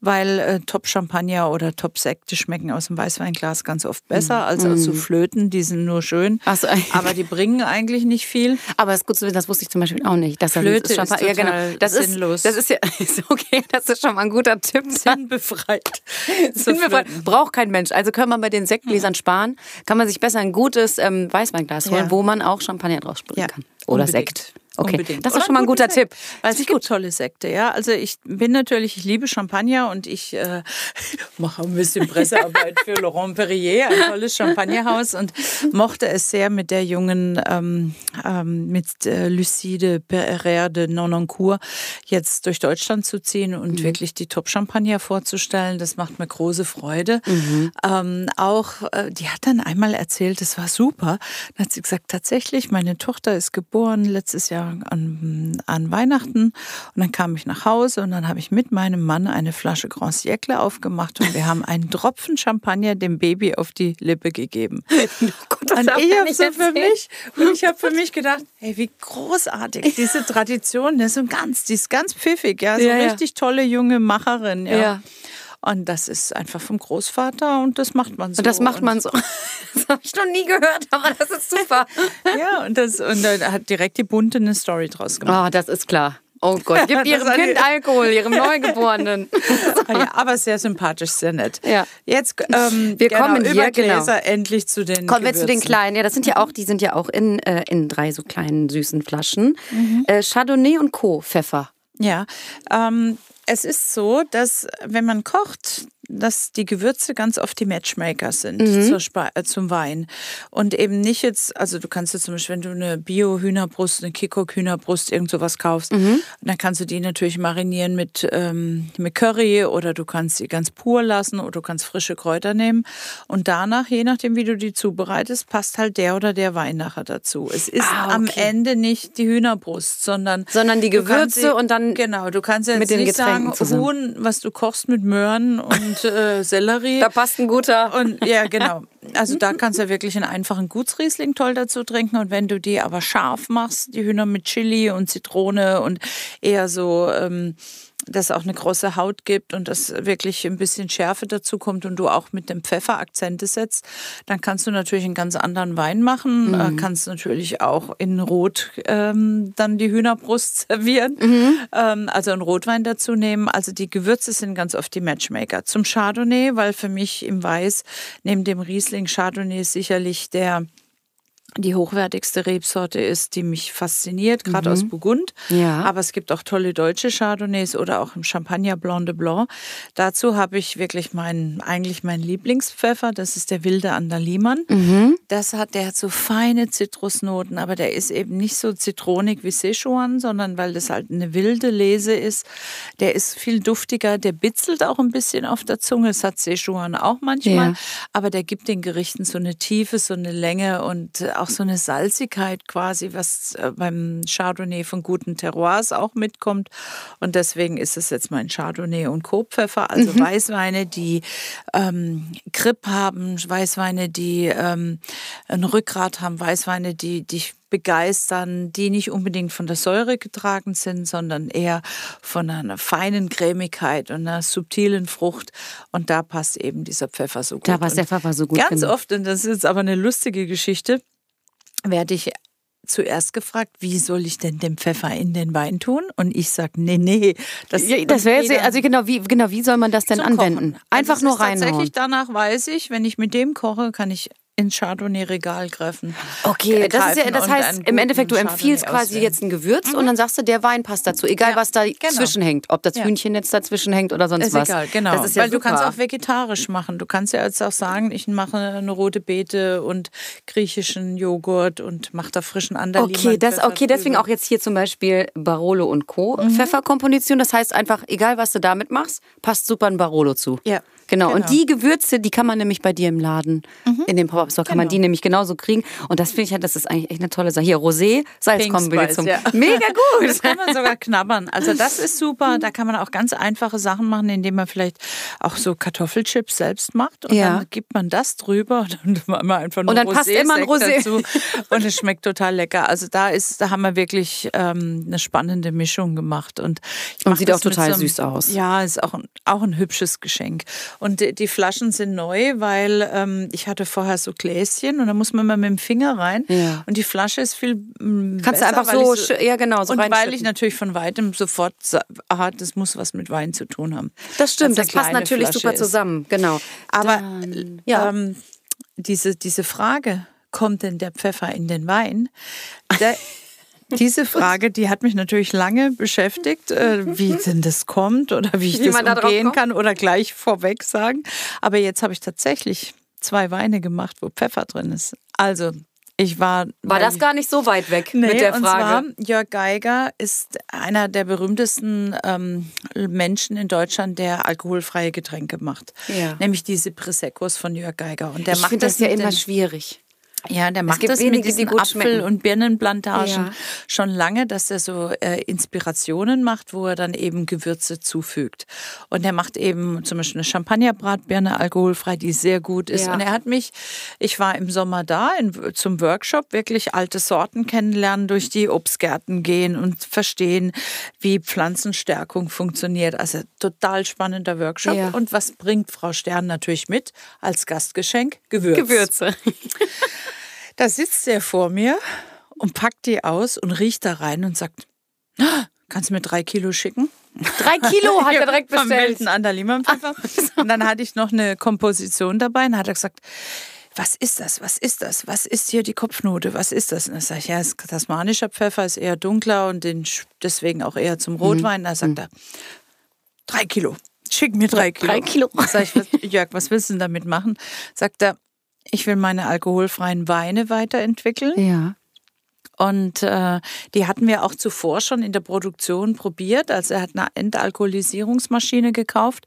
weil äh, Top-Champagner oder Top-Sekte schmecken aus dem Weißweinglas ganz oft besser als aus so Flöten. Die sind nur schön, Mhm. Ach so. <laughs> aber die bringen eigentlich nicht viel. Aber es ist gut zu wissen, das wusste ich zum Beispiel auch nicht. Dass das Flöte ist Champagner- ja, genau. das sinnlos. Ist, das ist ja <laughs> ist okay, das ist schon mal ein guter Tipp. Sinnbefreit. <laughs> Sinnbefreit. Braucht kein Mensch. Also kann man bei den Sektgläsern sparen, kann man sich besser ein gutes ähm, Weißweinglas holen, Ja. wo man auch Champagner draus spülen Ja, kann. Oder unbedingt. Sekt. Okay, Unbedingt. das ist schon mal ein gute guter. Tipp. Weil es gibt tolle Sekte, ja. Also ich bin natürlich, ich liebe Champagner und ich äh, <laughs> mache ein bisschen Pressearbeit für <laughs> Laurent Perrier, ein tolles Champagnerhaus und mochte es sehr mit der jungen, ähm, ähm, mit äh, Lucide Pereire de Nonancourt jetzt durch Deutschland zu ziehen und wirklich die Top-Champagner vorzustellen. Das macht mir große Freude. Ähm, auch, äh, die hat dann einmal erzählt, das war super. Dann hat sie gesagt, tatsächlich, meine Tochter ist geboren letztes Jahr an, an Weihnachten. Und dann kam ich nach Hause und dann habe ich mit meinem Mann eine Flasche Grand Siècle aufgemacht und wir haben einen Tropfen Champagner dem Baby auf die Lippe gegeben. <laughs> Gott, das Und ich habe so für mich, und ich habe für mich <laughs> gedacht, hey, wie großartig diese Tradition, das ist so ganz, die ist ganz pfiffig, ja, so Ja, ja. richtig tolle junge Macherin, ja. Ja. Und das ist einfach vom Großvater und das macht man so. Und das macht man so. <laughs> Das habe ich noch nie gehört, aber das ist super. <laughs> Ja, und, das, und da hat direkt die Bunte eine Story draus gemacht. Oh, das ist klar. Oh Gott, gib <laughs> Das ihrem Kind Alkohol, ihrem Neugeborenen. Ja, aber sehr sympathisch, sehr nett. Ja. Jetzt ähm, Wir genau, kommen hier, über genau. Gläser endlich zu den Kommen wir zu den Gewürzen. kleinen. Ja, das sind ja auch, die sind ja auch in, äh, in drei so kleinen süßen Flaschen. Mhm. Äh, Chardonnay und Co. Pfeffer. Ja, ähm, es ist so, dass wenn man kocht, dass die Gewürze ganz oft die Matchmaker sind zur Spe äh, zum Wein. Und eben nicht jetzt, also du kannst jetzt zum Beispiel, wenn du eine Bio-Hühnerbrust, eine Kikok-Hühnerbrust, irgend sowas kaufst, dann kannst du die natürlich marinieren mit, ähm, mit Curry oder du kannst sie ganz pur lassen oder du kannst frische Kräuter nehmen. Und danach, je nachdem, wie du die zubereitest, passt halt der oder der Wein nachher dazu. Es ist Ah, am okay. Ende nicht die Hühnerbrust, sondern Sondern die Gewürze und dann Genau, du kannst jetzt mit den nicht Getränken sagen, zusammen. Huhn, was du kochst mit Möhren und <laughs> äh, Sellerie. Da passt ein guter. Und ja, <laughs> genau. Also da kannst du wirklich einen einfachen Gutsriesling toll dazu trinken. Und wenn du die aber scharf machst, die Hühner mit Chili und Zitrone und eher so ähm, das auch eine große Haut gibt und das wirklich ein bisschen Schärfe dazu kommt und du auch mit dem Pfeffer Akzente setzt, dann kannst du natürlich einen ganz anderen Wein machen. Mhm. Äh, kannst natürlich auch in Rot ähm, dann die Hühnerbrust <laughs> servieren, mhm. ähm, also einen Rotwein dazu nehmen. Also die Gewürze sind ganz oft die Matchmaker. Zum Chardonnay, weil für mich im Weiß neben dem Riesling Chardonnay sicherlich der die hochwertigste Rebsorte ist, die mich fasziniert, gerade mhm. aus Burgund. Ja. Aber es gibt auch tolle deutsche Chardonnays oder auch im Champagner Blanc de Blanc. Dazu habe ich wirklich meinen, eigentlich meinen Lieblingspfeffer. Das ist der wilde Andaliman. Mhm. Das hat, der hat so feine Zitrusnoten, aber der ist eben nicht so zitronig wie Sichuan, sondern weil das halt eine wilde Lese ist. Der ist viel duftiger, der bitzelt auch ein bisschen auf der Zunge. Das hat Sichuan auch manchmal. Ja. Aber der gibt den Gerichten so eine Tiefe, so eine Länge und auch so eine Salzigkeit quasi, was äh, beim Chardonnay von guten Terroirs auch mitkommt. Und deswegen ist es jetzt mein Chardonnay und Kobpfeffer, also mhm. Weißweine, die ähm, Grip haben, Weißweine, die ähm, ein Rückgrat haben, Weißweine, die dich begeistern, die nicht unbedingt von der Säure getragen sind, sondern eher von einer feinen Cremigkeit und einer subtilen Frucht. Und da passt eben dieser Pfeffer so gut. Da passt der Pfeffer so gut. Ganz genau. oft, und das ist aber eine lustige Geschichte, werde ich zuerst gefragt, wie soll ich denn den Pfeffer in den Wein tun? Und ich sage, nee, nee. Das, ja, das wäre jetzt, also genau wie, genau, wie soll man das denn anwenden? Kochen. Einfach also nur rein. Tatsächlich danach weiß ich, wenn ich mit dem koche, kann ich ins Chardonnay-Regal greifen. Okay, das, ja, das heißt im Endeffekt, du empfiehlst quasi auswählen. jetzt ein Gewürz mhm. und dann sagst du, der Wein passt dazu, egal ja, was da genau. hängt, ob das ja. Hühnchen jetzt dazwischen hängt oder sonst ist was. Egal, genau. Das ist ja Weil super. du kannst auch vegetarisch machen. Du kannst ja jetzt auch sagen, ich mache eine rote Beete und griechischen Joghurt und mache da frischen Andalima. Okay, das, okay, deswegen auch jetzt hier zum Beispiel Barolo und Co. Mhm. Pfefferkomposition. Das heißt einfach, egal was du damit machst, passt super ein Barolo zu. Ja. Genau. genau. Und die Gewürze, die kann man nämlich bei dir im Laden, mhm. in dem Pop-Up Store, kann genau. man die nämlich genauso kriegen. Und das finde ich halt, das ist eigentlich echt eine tolle Sache. Hier, Rosé, Salz kommen wir zum. Ja. Mega gut. Das kann man sogar knabbern. Also das ist super. Da kann man auch ganz einfache Sachen machen, indem man vielleicht auch so Kartoffelchips selbst macht. Und ja. dann gibt man das drüber und dann einfach nur Und dann Rosé passt immer ein Rosé dazu. Und es schmeckt total lecker. Also da ist, da haben wir wirklich ähm, eine spannende Mischung gemacht. Und, und sieht auch total so einem, süß aus. Ja, ist auch ein, auch ein hübsches Geschenk. Und die, Flaschen sind neu, weil ähm, ich hatte vorher so Gläschen und da muss man mal mit dem Finger rein. Ja. Und die Flasche ist viel mm, Kannst besser, du einfach so, so, ja genau, so Und weil ich natürlich von weitem sofort, aha, das muss was mit Wein zu tun haben. Das stimmt, das passt natürlich Flasche super ist. zusammen, genau. Aber Dann, ja. ähm, diese, diese Frage, kommt denn der Pfeffer in den Wein? Der, <laughs> Diese Frage, die hat mich natürlich lange beschäftigt, äh, wie denn das kommt oder wie ich wie das umgehen kann oder gleich vorweg sagen. Aber jetzt habe ich tatsächlich zwei Weine gemacht, wo Pfeffer drin ist. Also ich war. War das gar nicht so weit weg nee, mit der Frage? Und zwar, Jörg Geiger ist einer der berühmtesten ähm, Menschen in Deutschland, der alkoholfreie Getränke macht. Ja. Nämlich diese Prosecco's von Jörg Geiger. Und der ich finde das ja immer schwierig. Ja, der macht das mit diesen Apfel- und Birnenplantagen ja. schon lange, dass er so äh, Inspirationen macht, wo er dann eben Gewürze zufügt. Und er macht eben zum Beispiel eine Champagnerbratbirne alkoholfrei, die sehr gut ist. Ja. Und er hat mich, ich war im Sommer da in, zum Workshop, wirklich alte Sorten kennenlernen, durch die Obstgärten gehen und verstehen, wie Pflanzenstärkung funktioniert. Also total spannender Workshop. Ja. Und was bringt Frau Stern natürlich mit als Gastgeschenk? Gewürze. Gewürze. <laughs> Da sitzt er vor mir und packt die aus und riecht da rein und sagt, ah, kannst du mir drei Kilo schicken? Drei Kilo hat er <laughs> direkt bestellt. Vom Andalimanpfeffer. Und dann hatte ich noch eine Komposition dabei und hat er gesagt, was ist das? Was ist das? Was ist hier die Kopfnote? Was ist das? Und dann sage ich, ja, ist tasmanischer Pfeffer ist eher dunkler und den, deswegen auch eher zum Rotwein. Da sagt mhm. er, drei Kilo. Schick mir drei Kilo. Drei Kilo. Sag ich, was, Jörg, was willst du denn damit machen? Sagt er, ich will meine alkoholfreien Weine weiterentwickeln. Ja. Und äh, die hatten wir auch zuvor schon in der Produktion probiert. Also er hat eine Entalkoholisierungsmaschine gekauft,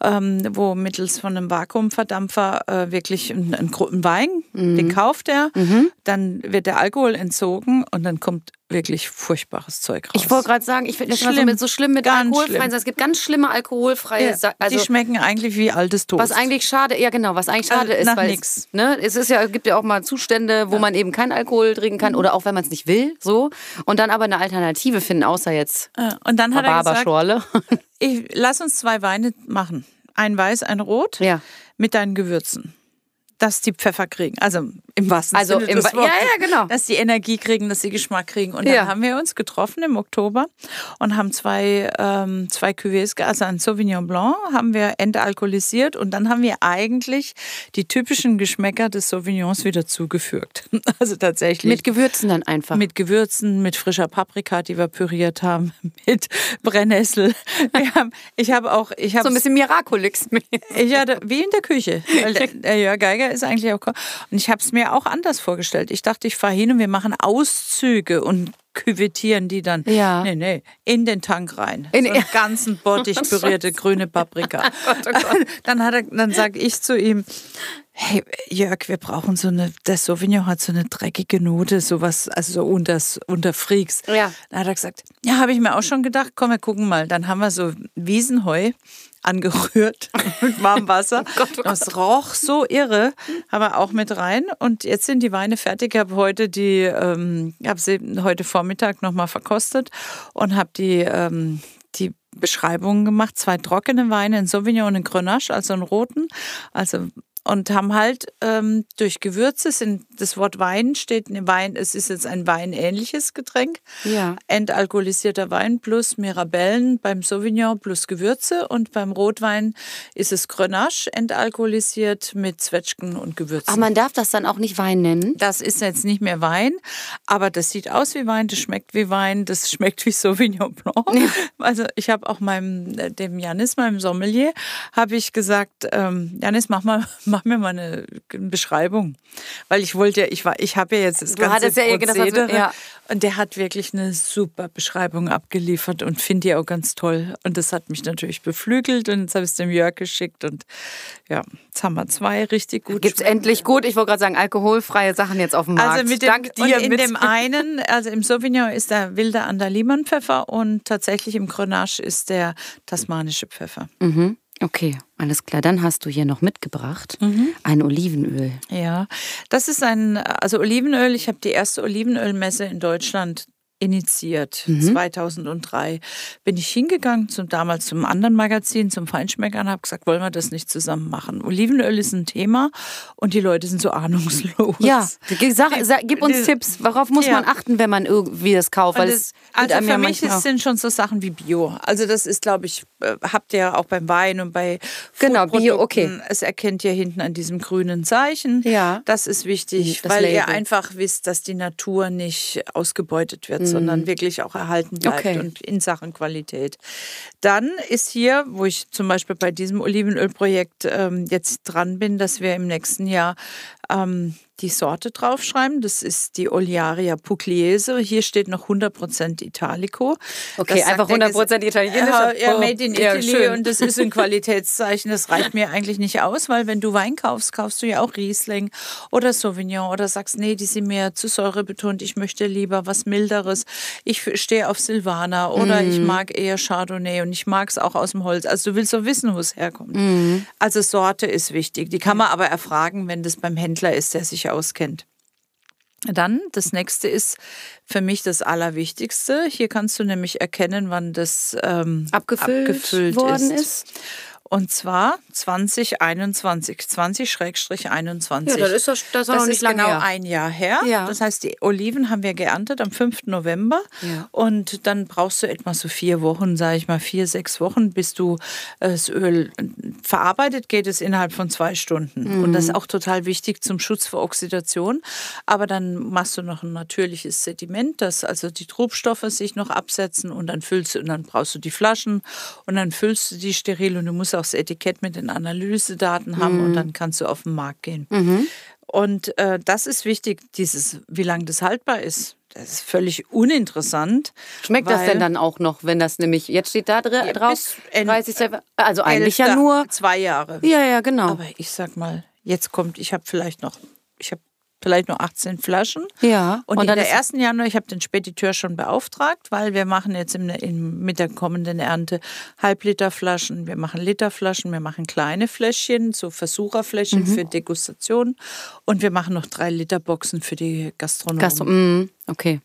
ähm, wo mittels von einem Vakuumverdampfer äh, wirklich ein, ein, ein Wein, mhm. den kauft er, mhm. dann wird der Alkohol entzogen und dann kommt wirklich furchtbares Zeug raus. Ich wollte gerade sagen, ich finde das schlimm. So, mit, so schlimm mit Ganz alkoholfreien. schlimm. Es gibt ganz schlimme alkoholfreie Ja, Sa- also die schmecken eigentlich wie altes Toast. was eigentlich schade, ja genau, was eigentlich schade Also ist, nach weil nix. es, ne, es ist ja gibt ja auch mal Zustände, wo man eben keinen Alkohol trinken kann oder auch wenn man es nicht will, so und dann aber eine Alternative finden, außer jetzt Äh, und dann hat er gesagt, Rhabarberschorle. ich, lass uns zwei Weine machen. Ein weiß, ein rot Ja. mit deinen Gewürzen. Dass die Pfeffer kriegen. Also im wahrsten Also Sinne im des Wa- ja, Wortes. ja, genau. Dass die Energie kriegen, dass sie Geschmack kriegen. Und dann Ja. haben wir uns getroffen im Oktober und haben zwei, ähm, zwei Cuvées, also ein Sauvignon Blanc haben wir entalkoholisiert und dann haben wir eigentlich die typischen Geschmäcker des Sauvignons wieder zugefügt. <laughs> Also tatsächlich. Mit Gewürzen dann einfach. Mit Gewürzen, mit frischer Paprika, die wir püriert haben, <laughs> mit Brennnessel. <laughs> Haben, ich habe auch, ich habe so ein bisschen Miraculix. ich hatte, wie in der Küche. Weil der, der Jörg Geiger ist eigentlich auch. Und ich habe es mir auch anders vorgestellt. Ich dachte, ich fahre hin und wir machen Auszüge und küvettieren die dann. Ja. Nee, nee, in den Tank rein. In- so einen <laughs> ganzen Bottich <laughs> pürierte grüne Paprika. <laughs> Dann, hat er, dann sage ich zu ihm, hey Jörg, wir brauchen so eine, der Sauvignon hat so eine dreckige Note, sowas, also so unter, unter Freaks. Ja. Dann hat er gesagt, ja, habe ich mir auch schon gedacht, komm, wir gucken mal. Dann haben wir so Wiesenheu angerührt mit warmem Wasser. Das roch so irre, haben wir auch mit rein. Und jetzt sind die Weine fertig. Ich habe heute die, ähm, habe sie heute Vormittag nochmal verkostet und habe die, ähm, die Beschreibungen gemacht. Zwei trockene Weine, ein Sauvignon und ein Grenache, also einen roten. Also und haben halt ähm, durch Gewürze sind das Wort Wein steht in Wein es ist jetzt ein weinähnliches Getränk Ja. entalkoholisierter Wein plus Mirabellen beim Sauvignon plus Gewürze und beim Rotwein ist es Grenache entalkoholisiert mit Zwetschgen und Gewürzen. Ach, man darf das dann auch nicht Wein nennen. das ist jetzt nicht mehr Wein, aber das sieht aus wie Wein, das schmeckt wie Wein, das <laughs> schmeckt wie Sauvignon Blanc. Also ich habe auch meinem äh, dem Janis, meinem Sommelier, habe ich gesagt, ähm, Janis, mach mal, <laughs> mach mir mal eine Beschreibung, weil ich wollte, ja, ich war, ich habe ja jetzt das Du ganze hattest ja eh gedacht, also, Prozedere ja. und der hat wirklich eine super Beschreibung abgeliefert und finde die auch ganz toll. Und das hat mich natürlich beflügelt und jetzt habe ich es dem Jörg geschickt und ja, jetzt haben wir zwei richtig gut. Gibt's endlich gut, ich wollte gerade sagen, alkoholfreie Sachen jetzt auf dem Markt. Also mit dem, Dank dir. und in mit dem <laughs> einen, also im Sauvignon ist der wilde Andaliman-Pfeffer und tatsächlich im Grenache ist der tasmanische Pfeffer. mhm. Okay, alles klar. Dann hast du hier noch mitgebracht Mhm. ein Olivenöl. Ja, das ist ein, also Olivenöl, ich habe die erste Olivenölmesse in Deutschland initiiert. 2003 bin ich hingegangen, zum, damals zum anderen Magazin, zum Feinschmecker und habe gesagt, wollen wir das nicht zusammen machen? Olivenöl ist ein Thema und die Leute sind so ahnungslos. Ja, <laughs> sag, sag, gib uns die- Tipps. Worauf muss Ja. man achten, wenn man irgendwie das kauft? Weil tut also für mich ist, sind schon so Sachen wie Bio. Also das ist, glaube ich, äh, habt ihr auch beim Wein und bei Genau, Bio, Foodprodukten. Es erkennt ihr hinten an diesem grünen Zeichen. Ja. Das ist wichtig, Das weil ihr Label. einfach wisst, dass die Natur nicht ausgebeutet wird, sondern wirklich auch erhalten bleibt Mhm. Okay. und in Sachen Qualität. Dann ist hier, wo ich zum Beispiel bei diesem Olivenölprojekt ähm, jetzt dran bin, dass wir im nächsten Jahr ähm, die Sorte draufschreiben. Das ist die Oliaria pugliese. Hier steht noch 100% Italico. Okay, einfach der 100% italienisch. Ja, ja, made in Ja, Italy schön. und das ist ein Qualitätszeichen. Das reicht mir eigentlich nicht aus, weil wenn du Wein kaufst, kaufst du ja auch Riesling oder Sauvignon oder sagst, nee, die sind mir zu säurebetont. Ich möchte lieber was milderes. Ich stehe auf Silvaner oder Mhm. ich mag eher Chardonnay und ich mag es auch aus dem Holz. Also du willst so wissen, wo es herkommt. Mhm. Also Sorte ist wichtig. Die kann man aber erfragen, wenn das beim Händler ist, der sich auskennt. Dann, das nächste ist für mich das Allerwichtigste. Hier kannst du nämlich erkennen, wann das ähm, Abgefüllt abgefüllt worden ist. ist. Und zwar 2021, 20-21. Ja, das ist doch- das ist nicht genau her. ein Jahr her. Ja. Das heißt, die Oliven haben wir geerntet am 5. November. Ja. Und dann brauchst du etwa so vier Wochen, sage ich mal, vier, sechs Wochen, bis du äh, das Öl verarbeitet, geht es innerhalb von zwei Stunden. Und Mhm. das ist auch total wichtig zum Schutz vor Oxidation. Aber dann machst du noch ein natürliches Sediment, dass also die Trubstoffe sich noch absetzen und dann füllst du und dann brauchst du die Flaschen und dann füllst du die steril und du musst das Etikett mit den Analysedaten haben Mhm. und dann kannst du auf den Markt gehen. Und äh, das ist wichtig, dieses, wie lange das haltbar ist. Das ist völlig uninteressant. Schmeckt das denn dann auch noch, wenn das nämlich, jetzt steht da dr drauf, bis en- 30. September. Also eigentlich ja nur, zwei Jahre. ja, ja, genau. Aber ich sag mal, jetzt kommt, ich habe vielleicht noch, ich habe vielleicht nur 18 Flaschen. Ja. Und, und in der ersten Januar, ich habe den Spediteur schon beauftragt, weil wir machen jetzt im, im, mit der kommenden Ernte Halbliterflaschen, wir machen Literflaschen, wir machen kleine Fläschchen, so Versucherfläschchen mhm. für Degustation und wir machen noch drei Liter Boxen für die Gastronomen. Gastro mm, okay.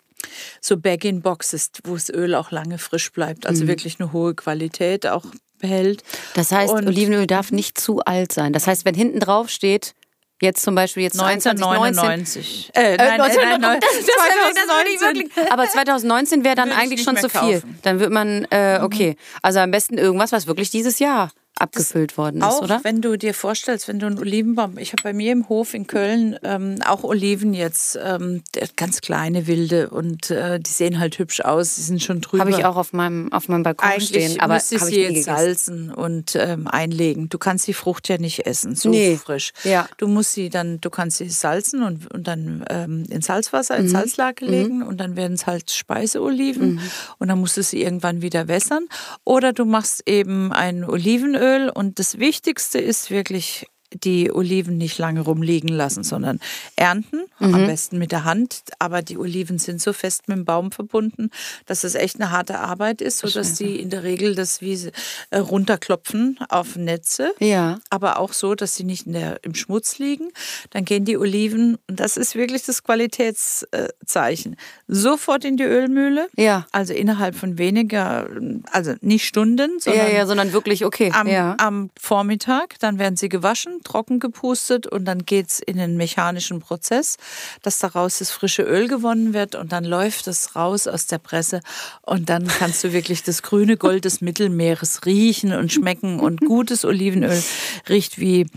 So Bag-in-Boxes, wo das Öl auch lange frisch bleibt, also mhm. wirklich eine hohe Qualität auch behält. Das heißt, und Olivenöl darf nicht zu alt sein. Das heißt, wenn hinten drauf steht, Jetzt zum Beispiel jetzt 1999. Äh, nein, 19, äh, nein, das, 2019. aber 2019 wäre dann eigentlich schon zu viel. Dann wird man, äh, mhm. okay, also am besten irgendwas, was wirklich dieses Jahr abgefüllt worden ist, auch, oder? Wenn du dir vorstellst, wenn du einen Olivenbaum, ich habe bei mir im Hof in Köln ähm, auch Oliven jetzt, ähm, ganz kleine wilde und äh, die sehen halt hübsch aus, die sind schon drüber. Habe ich auch auf meinem auf meinem Balkon Eigentlich stehen, aber habe ich sie jetzt salzen und ähm, einlegen. Du kannst die Frucht ja nicht essen, so nee. frisch. Ja. Du musst sie dann, du kannst sie salzen und, und dann ähm, in Salzwasser, in mhm. Salzlake legen mhm. und dann werden es halt Speiseoliven mhm. und dann musst du sie irgendwann wieder wässern oder du machst eben ein Olivenöl Olivenöl und das Wichtigste ist wirklich die Oliven nicht lange rumliegen lassen, sondern ernten, mhm. am besten mit der Hand. Aber die Oliven sind so fest mit dem Baum verbunden, dass es echt eine harte Arbeit ist, sodass sie in der Regel das wie äh, runterklopfen auf Netze. Ja. Aber auch so, dass sie nicht der, im Schmutz liegen. Dann gehen die Oliven, und das ist wirklich das Qualitätszeichen, sofort in die Ölmühle. Ja. Also innerhalb von weniger, also nicht Stunden, sondern, ja, ja, sondern wirklich okay. Am, am Vormittag. Dann werden sie gewaschen, trocken gepustet und dann geht es in den mechanischen Prozess, dass daraus das frische Öl gewonnen wird und dann läuft es raus aus der Presse und dann kannst du wirklich das grüne Gold des Mittelmeeres riechen und schmecken und gutes Olivenöl riecht wie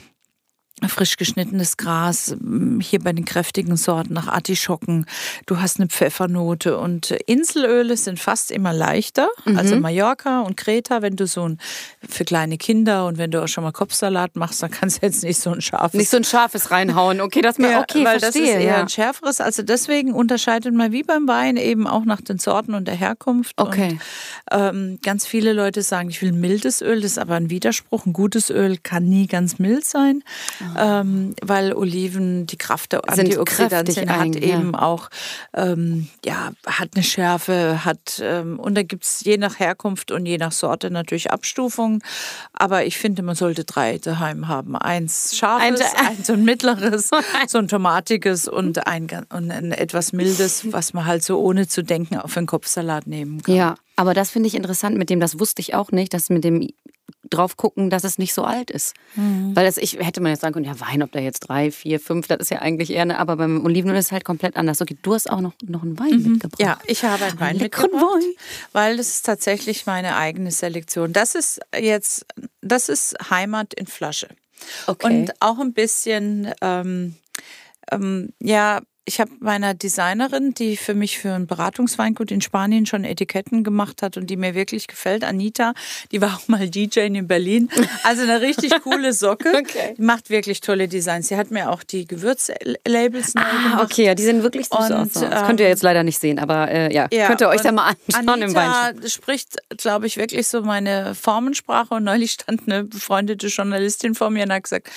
frisch geschnittenes Gras, hier bei den kräftigen Sorten nach Artischocken. Du hast eine Pfeffernote und Inselöle sind fast immer leichter. Mhm. Also Mallorca und Kreta, wenn du so ein für kleine Kinder und wenn du auch schon mal Kopfsalat machst, dann kannst du jetzt nicht so ein scharfes nicht so ein scharfes reinhauen. Okay, das mal ja, okay, weil verstehe, das ist eher ja. ein schärferes. Also deswegen unterscheidet man wie beim Wein eben auch nach den Sorten und der Herkunft. Okay. Und, ähm, ganz viele Leute sagen, ich will mildes Öl. Das ist aber ein Widerspruch. Ein gutes Öl kann nie ganz mild sein ähm, weil Oliven die Kraft der Antioxidantien hat ein, eben ja. auch, ähm, ja, hat eine Schärfe, hat, ähm, und da gibt es je nach Herkunft und je nach Sorte natürlich Abstufungen. Aber ich finde, man sollte drei daheim haben. Eins scharfes, ein, eins so <laughs> ein mittleres, so ein tomatiges und ein, und ein etwas mildes, was man halt so ohne zu denken auf einen Kopfsalat nehmen kann. Ja, aber das finde ich interessant mit dem, das wusste ich auch nicht, dass mit dem drauf gucken, dass es nicht so alt ist. Mhm. Weil das, ich hätte man jetzt sagen können, ja, Wein, ob der jetzt drei, vier, fünf, das ist ja eigentlich eher eine, aber beim Olivenöl ist es halt komplett anders. Okay, du hast auch noch, noch einen Wein mhm. mitgebracht. Ja, ich habe einen Wein mitgebracht, Wein. weil das ist tatsächlich meine eigene Selektion. Das ist jetzt, das ist Heimat in Flasche. Okay. Und auch ein bisschen, ähm, ähm, ja, ich habe meiner Designerin, die für mich für ein Beratungsweingut in Spanien schon Etiketten gemacht hat und die mir wirklich gefällt, Anita, die war auch mal DJ in Berlin. Also eine richtig <laughs> coole Socke. okay. Die macht wirklich tolle Designs. Sie hat mir auch die Gewürzlabels neu ah, gemacht. okay, ja, die sind wirklich süß und, aus. Das ähm, könnt ihr jetzt leider nicht sehen, aber äh, ja, ja, könnt ihr euch da mal anschauen Anita im Weinchen. spricht, glaube ich, wirklich so meine Formensprache und neulich stand eine befreundete Journalistin vor mir und hat gesagt,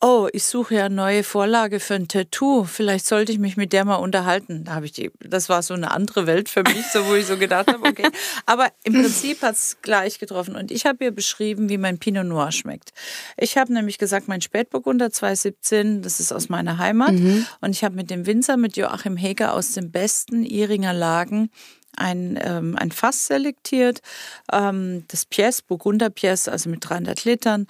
oh, ich suche ja eine neue Vorlage für ein Tattoo, vielleicht sollte ich mich mit der mal unterhalten. Da habe ich die, das war so eine andere Welt für mich, so wo ich so gedacht habe, okay. <laughs> Aber im Prinzip hat es gleich getroffen. Und ich habe ihr beschrieben, wie mein Pinot Noir schmeckt. Ich habe nämlich gesagt, mein Spätburgunder 2017, das ist aus meiner Heimat. Mhm. Und ich habe mit dem Winzer, mit Joachim Heger aus den besten Iringer Lagen ein, ähm, ein Fass selektiert, ähm, das Pièce, Burgunder Pièce, also mit 300 Litern.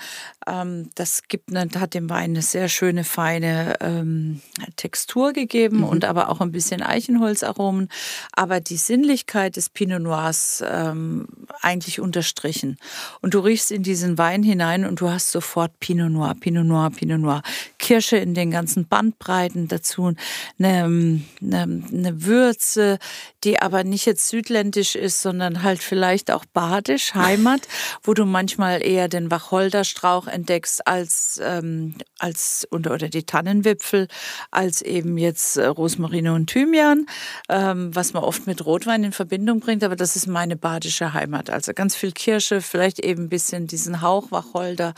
Ähm, das gibt eine, hat dem Wein eine sehr schöne, feine ähm, Textur gegeben mhm. und aber auch ein bisschen Eichenholzaromen. Aber die Sinnlichkeit des Pinot Noirs ähm, eigentlich unterstrichen. Und du riechst in diesen Wein hinein und du hast sofort Pinot Noir, Pinot Noir, Pinot Noir. Kirsche in den ganzen Bandbreiten dazu, eine, eine, eine Würze, die aber nicht jetzt südländisch ist, sondern halt vielleicht auch badisch, Heimat, wo du manchmal eher den Wacholderstrauch entdeckst als, ähm, als oder, oder die Tannenwipfel, als eben jetzt äh, Rosmarine und Thymian, ähm, was man oft mit Rotwein in Verbindung bringt. Aber das ist meine badische Heimat. Also ganz viel Kirsche, vielleicht eben ein bisschen diesen Hauch Wacholder,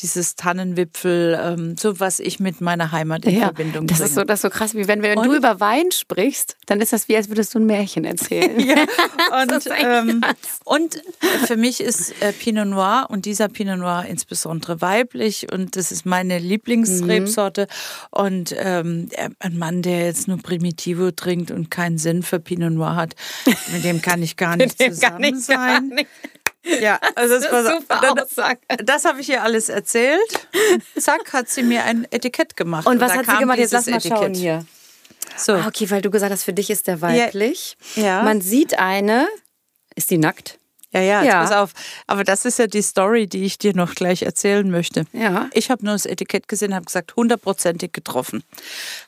dieses Tannenwipfel, ähm, so was ich mit meiner Heimat in Ja, Verbindung das bringe. ist so, das ist so krass, wie wenn, wenn Und- du über Wein sprichst, dann ist das wie, als würdest du ein Märchen erzählen. Ja, <laughs> und, ähm, und für mich ist äh, Pinot Noir und dieser Pinot Noir insbesondere weiblich und das ist meine Lieblingsrebsorte. Und ähm, äh, ein Mann, der jetzt nur Primitivo trinkt und keinen Sinn für Pinot Noir hat, <laughs> mit dem kann ich gar nicht zusammen ich gar sein. nicht. Ja, also das, Das war, super dann- Aussage. das habe ich ihr alles erzählt. Zack, hat sie mir ein Etikett gemacht. Und was da hat sie kam gemacht? Jetzt lass mal schauen Etikett. hier. So. Ah, okay, weil du gesagt hast, für dich ist der weiblich. Ja. Man sieht eine. Ist die nackt? Ja, ja, Ja. pass auf. Aber das ist ja die Story, die ich dir noch gleich erzählen möchte. Ja. Ich habe nur das Etikett gesehen, habe gesagt, hundertprozentig getroffen.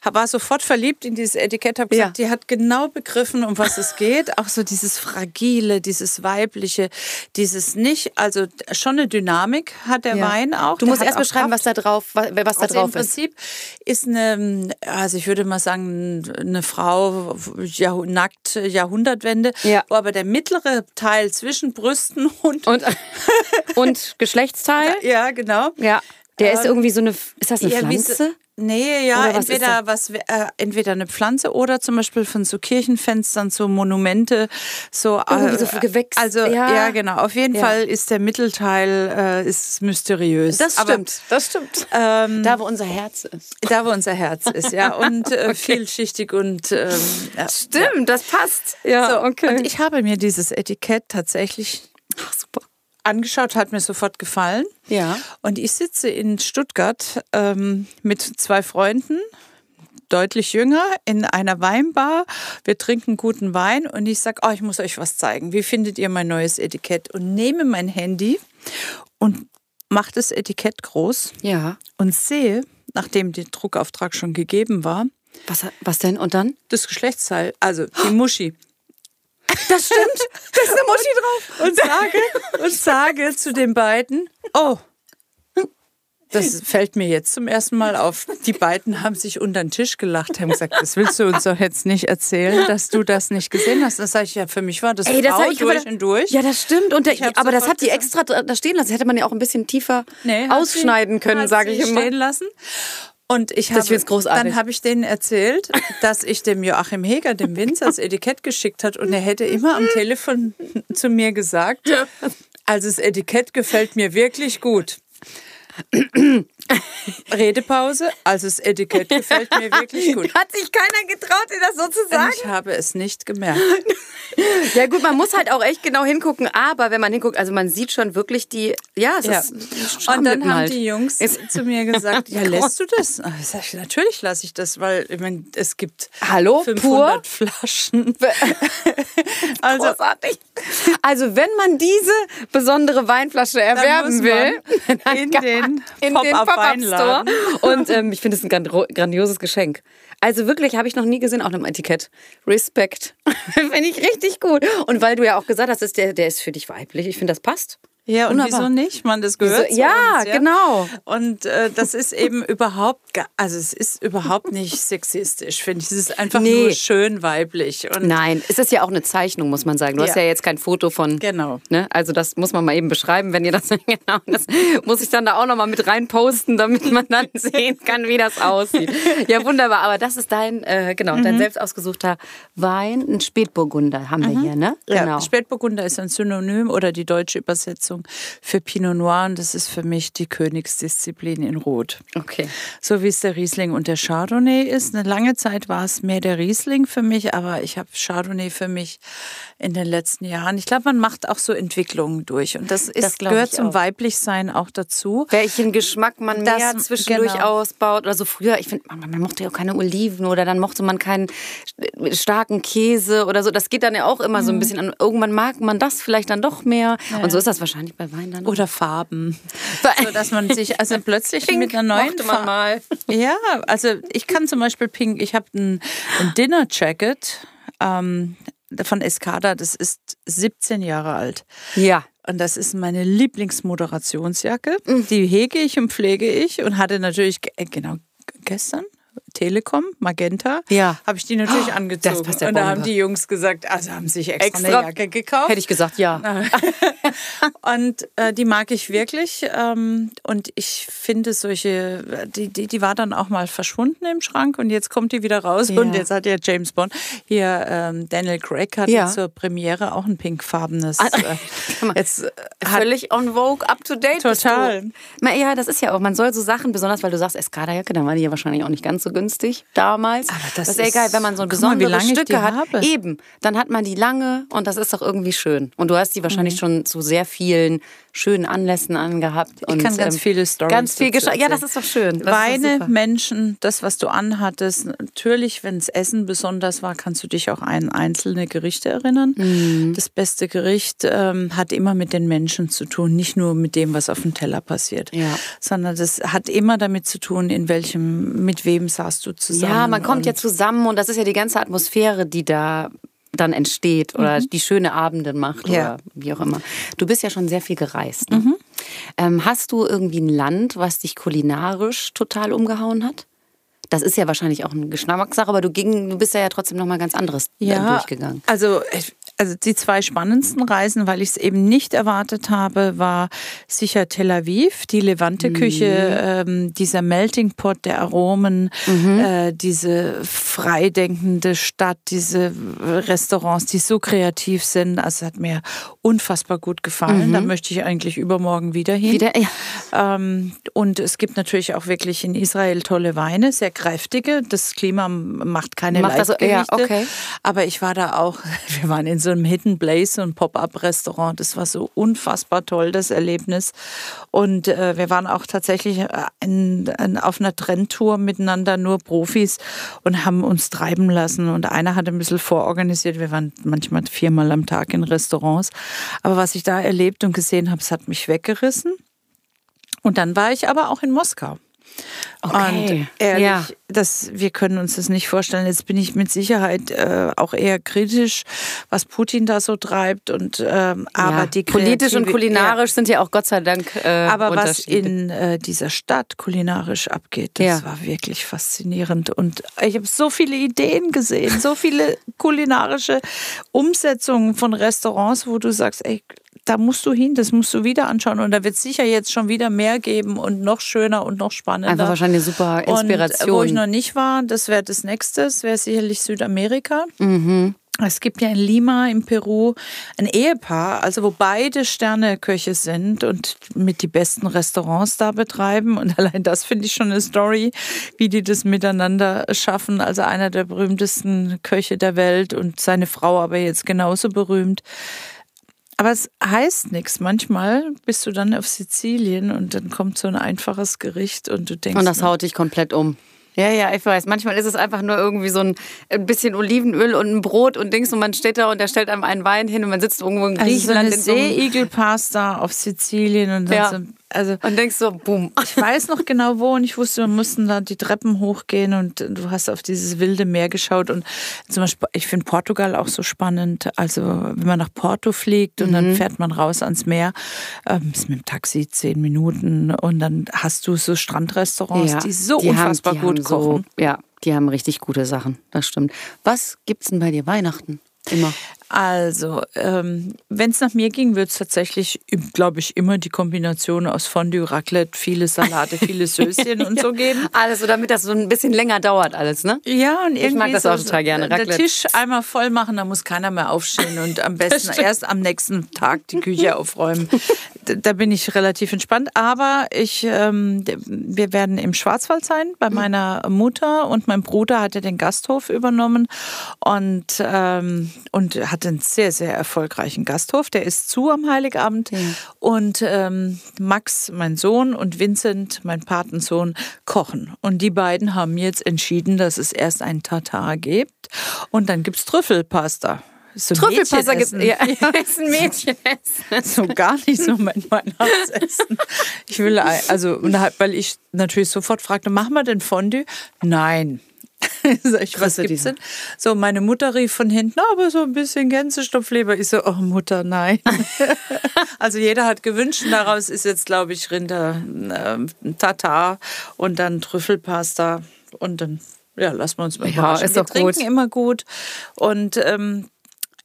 War sofort verliebt in dieses Etikett, habe gesagt, Ja. die hat genau begriffen, um was es geht. Auch so dieses Fragile, dieses Weibliche, dieses nicht, also schon eine Dynamik hat der Ja. Wein auch. Du Der musst erst beschreiben, Kraft. was da drauf, was, was da Also drauf im ist. Prinzip ist eine, also ich würde mal sagen, eine Frau Jahrh nackt Jahrhundertwende, Ja. wo aber der mittlere Teil zwischen Brüsten und Und, und <laughs> Geschlechtsteil? ja genau Ja. Der ist Ähm, irgendwie so eine, ist das eine Pflanze? Nee, ja, was entweder was äh, entweder eine Pflanze oder zum Beispiel von so Kirchenfenstern so Monumente, so Irgendwie so Gewächs, Also ja. ja, genau. Auf jeden Ja. Fall ist der Mittelteil äh, ist mysteriös. Das Aber, stimmt, das stimmt. ähm, Da, wo unser Herz ist. da wo unser Herz ist, ja, und äh, <laughs> vielschichtig und ähm, ja. Stimmt, das passt. Ja, So, okay. Und ich habe mir dieses Etikett tatsächlich. Angeschaut, hat mir sofort gefallen. Ja. Und ich sitze in Stuttgart ähm, mit zwei Freunden, deutlich jünger, in einer Weinbar. Wir trinken guten Wein und ich sage, oh, ich muss euch was zeigen. Wie findet ihr mein neues Etikett? Und nehme mein Handy und mache das Etikett groß Ja. und sehe, nachdem der Druckauftrag schon gegeben war, Was, was denn? Und dann? das Geschlechtsteil, also die Muschi. Das stimmt. Da ist eine Muschi drauf. und sage, und sage zu den beiden, oh, das fällt mir jetzt zum ersten Mal auf. Die beiden haben sich unter den Tisch gelacht, haben gesagt, das willst du uns doch jetzt nicht erzählen, dass du das nicht gesehen hast. Das sage ich ja, für mich war das Ey, das Frau ich durch und durch. Ja, das stimmt. Und der, aber das hat die extra da stehen lassen. Das hätte man ja auch ein bisschen tiefer Nee, ausschneiden sie- können, sage ich immer. stehen lassen. Und ich habe, dann habe ich denen erzählt, <laughs> dass ich dem Joachim Heger, dem Winzer, das Etikett geschickt hat. Und er hätte immer am Telefon zu mir gesagt, also das Etikett gefällt mir wirklich gut. Redepause, also das Etikett gefällt mir wirklich <laughs> gut. Hat sich keiner getraut, dir das so zu Und ich habe es nicht gemerkt. <laughs> Ja gut, man muss halt auch echt genau hingucken, aber wenn man hinguckt, also man sieht schon wirklich die, ja, es Ja. ist Und dann haben halt. die Jungs Ist- zu mir gesagt, <laughs> ja, lässt du das? Ah, ich, natürlich lasse ich das, weil ich meine, es gibt Hallo, 500 Flaschen. also, Großartig. Also wenn man diese besondere Weinflasche erwerben will, in den in den Pop-up Pop-Up Store. Weinladen. Und ähm, ich finde es ein grandioses Geschenk. Also wirklich, habe ich noch nie gesehen auf einem Etikett. Respekt. <laughs> finde ich richtig gut. Und weil du ja auch gesagt hast, der, der ist für dich weiblich. Ich finde, das passt. Ja, und Wunderbar. wieso nicht? Man, das gehört Wieso- zu ja, uns, genau. Und äh, das ist eben überhaupt, also es ist überhaupt nicht sexistisch, finde ich. Es ist einfach Nee. nur schön weiblich. Und Nein, es ist ja auch eine Zeichnung, muss man sagen. Du hast Ja. ja jetzt kein Foto von. Genau. Ne? Also das muss man mal eben beschreiben, wenn ihr das <laughs> genau. Das muss ich dann da auch noch mal mit rein posten, damit man dann <laughs> sehen kann, wie das aussieht. Ja, wunderbar. Aber das ist dein, äh, genau, Mhm. dein selbst ausgesuchter Wein, ein Spätburgunder haben wir hier, ne? Ja, Genau. Spätburgunder ist ein Synonym oder die deutsche Übersetzung für Pinot Noir und das ist für mich die Königsdisziplin in Rot. Okay. So wie es der Riesling und der Chardonnay ist. Eine lange Zeit war es mehr der Riesling für mich, aber ich habe Chardonnay für mich in den letzten Jahren. Ich glaube, man macht auch so Entwicklungen durch und das, ist, Das gehört zum auch. Weiblichsein auch dazu. Welchen Geschmack man Das- mehr zwischendurch genau. ausbaut. Oder so früher, ich finde, man, man mochte ja auch keine Oliven oder dann mochte man keinen starken Käse oder so. Das geht dann ja auch immer Mhm. so ein bisschen an. Irgendwann mag man das vielleicht dann doch mehr. Und so ist das wahrscheinlich bei Wein dann. Oder Farben. So dass man sich also plötzlich Pink mit einer neuen Farbe. mal. Ja, also ich kann zum Beispiel Pink, ich habe ein, ein Dinner Jacket. Ähm, von Escada, das ist 17 Jahre alt. Ja. Und das ist meine Lieblingsmoderationsjacke. Mhm. Die hege ich und pflege ich und hatte natürlich, äh, genau, gestern Telekom, Magenta, ja. habe ich die natürlich oh, angezogen. Das passt ja und da haben die Jungs gesagt, also haben sich extra, extra, eine Jacke gekauft. Hätte ich gesagt, ja. <laughs> und äh, die mag ich wirklich. Ähm, und ich finde solche, die, die, die war dann auch mal verschwunden im Schrank und jetzt kommt die wieder raus. Ja. Und jetzt hat ja James Bond, hier ähm, Daniel Craig hat ja. zur Premiere auch ein pinkfarbenes. Ah, äh, <laughs> jetzt, äh, Völlig on Vogue, up to date. Total. Ja, das ist ja auch, man soll so Sachen, besonders weil du sagst Eskada-Jacke, dann war die ja wahrscheinlich auch nicht ganz so günstig damals. Aber das, das ist egal, wenn man so besondere mal, Stücke hat. Habe. Eben, dann hat man die lange und das ist doch irgendwie schön. Und du hast die wahrscheinlich mhm. schon zu sehr vielen schönen Anlässen angehabt. Ich und, kann ganz ähm, viele Storys. Ganz viel Ja, das ist doch schön. Das Weine, Menschen, das, was du anhattest. Natürlich, wenn es Essen besonders war, kannst du dich auch an einzelne Gerichte erinnern. Mhm. Das beste Gericht ähm, hat immer mit den Menschen zu tun, nicht nur mit dem, was auf dem Teller passiert, ja. sondern das hat immer damit zu tun, in welchem, mit wem saßt du zusammen. Ja, man kommt ja zusammen und das ist ja die ganze Atmosphäre, die da dann entsteht oder mhm. die schöne Abende macht ja. oder wie auch immer. Du bist ja schon sehr viel gereist. Ne? Mhm. Ähm, hast du irgendwie ein Land, was dich kulinarisch total umgehauen hat? Das ist ja wahrscheinlich auch eine Geschmackssache, aber du, ging, du bist ja, ja trotzdem noch mal ganz anderes äh, ja, durchgegangen. Also also die zwei spannendsten Reisen, weil ich es eben nicht erwartet habe, war sicher Tel Aviv, die Levante-Küche, mhm. ähm, dieser Melting Pot der Aromen, mhm. äh, diese freidenkende Stadt, diese Restaurants, die so kreativ sind. Also hat mir unfassbar gut gefallen. Mhm. Da möchte ich eigentlich übermorgen wieder hin. Wieder, ja. ähm, und es gibt natürlich auch wirklich in Israel tolle Weine, sehr kräftige. Das Klima macht keine macht Leichtgewichte. Das, ja, okay. Aber ich war da auch, <laughs> wir waren in so einem Hidden Place, so ein Pop-up-Restaurant. Das war so unfassbar toll, das Erlebnis. Und äh, wir waren auch tatsächlich äh, in, in, auf einer Trendtour miteinander, nur Profis, und haben uns treiben lassen. Und einer hat ein bisschen vororganisiert. Wir waren manchmal viermal am Tag in Restaurants. Aber was ich da erlebt und gesehen habe, es hat mich weggerissen. Und dann war ich aber auch in Moskau. Okay. Und ehrlich, ja. das, wir können uns das nicht vorstellen. Jetzt bin ich mit Sicherheit äh, auch eher kritisch, was Putin da so treibt. Und ähm, aber ja, die politisch und kulinarisch ja. sind ja auch Gott sei Dank. Äh, aber was in äh, dieser Stadt kulinarisch abgeht, das war wirklich faszinierend. Und ich habe so viele Ideen gesehen, so viele kulinarische Umsetzungen von Restaurants, wo du sagst, ey, da musst du hin, das musst du wieder anschauen und da wird es sicher jetzt schon wieder mehr geben und noch schöner und noch spannender. Einfach wahrscheinlich eine super Inspiration. Und wo ich noch nicht war, das wäre das nächste, das wäre sicherlich Südamerika. Mhm. Es gibt ja in Lima in Peru ein Ehepaar, also wo beide Sterneköche sind und mit die besten Restaurants da betreiben. Und <laughs> allein das finde ich schon eine Story, wie die das miteinander schaffen. Also einer der berühmtesten Köche der Welt und seine Frau aber jetzt genauso berühmt. Aber es heißt nichts. Manchmal bist du dann auf Sizilien und dann kommt so ein einfaches Gericht und du denkst. Und das haut dich komplett um. Ja, ja, ich weiß. Manchmal ist es einfach nur irgendwie so ein, ein bisschen Olivenöl und ein Brot und Dings und man steht da und der stellt einem einen Wein hin und man sitzt irgendwo in Griechenland. Also so eine Seeigelpasta auf Sizilien und dann ja. so also und denkst so, boom. <laughs> Ich weiß noch genau wo und ich wusste, wir mussten da die Treppen hochgehen und du hast auf dieses wilde Meer geschaut und zum Beispiel, ich finde Portugal auch so spannend. Also wenn man nach Porto fliegt und mhm. dann fährt man raus ans Meer, ähm, ist mit dem Taxi zehn Minuten und dann hast du so Strandrestaurants, ja, die so die unfassbar haben, gut kochen. So, ja, die haben richtig gute Sachen. Das stimmt. Was gibt's denn bei dir Weihnachten? Immer. Also, ähm, wenn es nach mir ging, würde es tatsächlich, glaube ich, immer die Kombination aus Fondue, Raclette, viele Salate, <laughs> viele Söschen und so geben. Alles so, damit das so ein bisschen länger dauert, alles, ne? Ja, und irgendwie. Ich mag das so, auch total gerne. Raclette. Der Tisch einmal voll machen, da muss keiner mehr aufstehen und am <laughs> besten erst am nächsten Tag die Küche aufräumen. <laughs> Da bin ich relativ entspannt. Aber ich, ähm, wir werden im Schwarzwald sein bei meiner Mutter und mein Bruder hat ja den Gasthof übernommen und, ähm, und hat hat einen sehr, sehr erfolgreichen Gasthof. Der ist zu am Heiligabend. Ja. Und ähm, Max, mein Sohn, und Vincent, mein Patensohn, kochen. Und die beiden haben jetzt entschieden, dass es erst ein Tatar gibt. Und dann gibt es Trüffelpasta. So Trüffelpasta gibt es. Ja, <laughs> <laughs> ist ein Mädchenessen. so gar nicht so mein Weihnachtsessen. Ich will, also, weil ich natürlich sofort fragte, machen wir denn Fondue? Nein. <laughs> ich, was gibt's denn? So, meine Mutter rief von hinten, aber so ein bisschen Gänsestopfleber. Ich so, oh Mutter, nein. <laughs> also jeder hat gewünscht, daraus ist jetzt, glaube ich, Rinder äh, Tatar und dann Trüffelpasta und dann ja, lassen wir uns mal ja, ist Wir trinken gut. immer gut und ähm,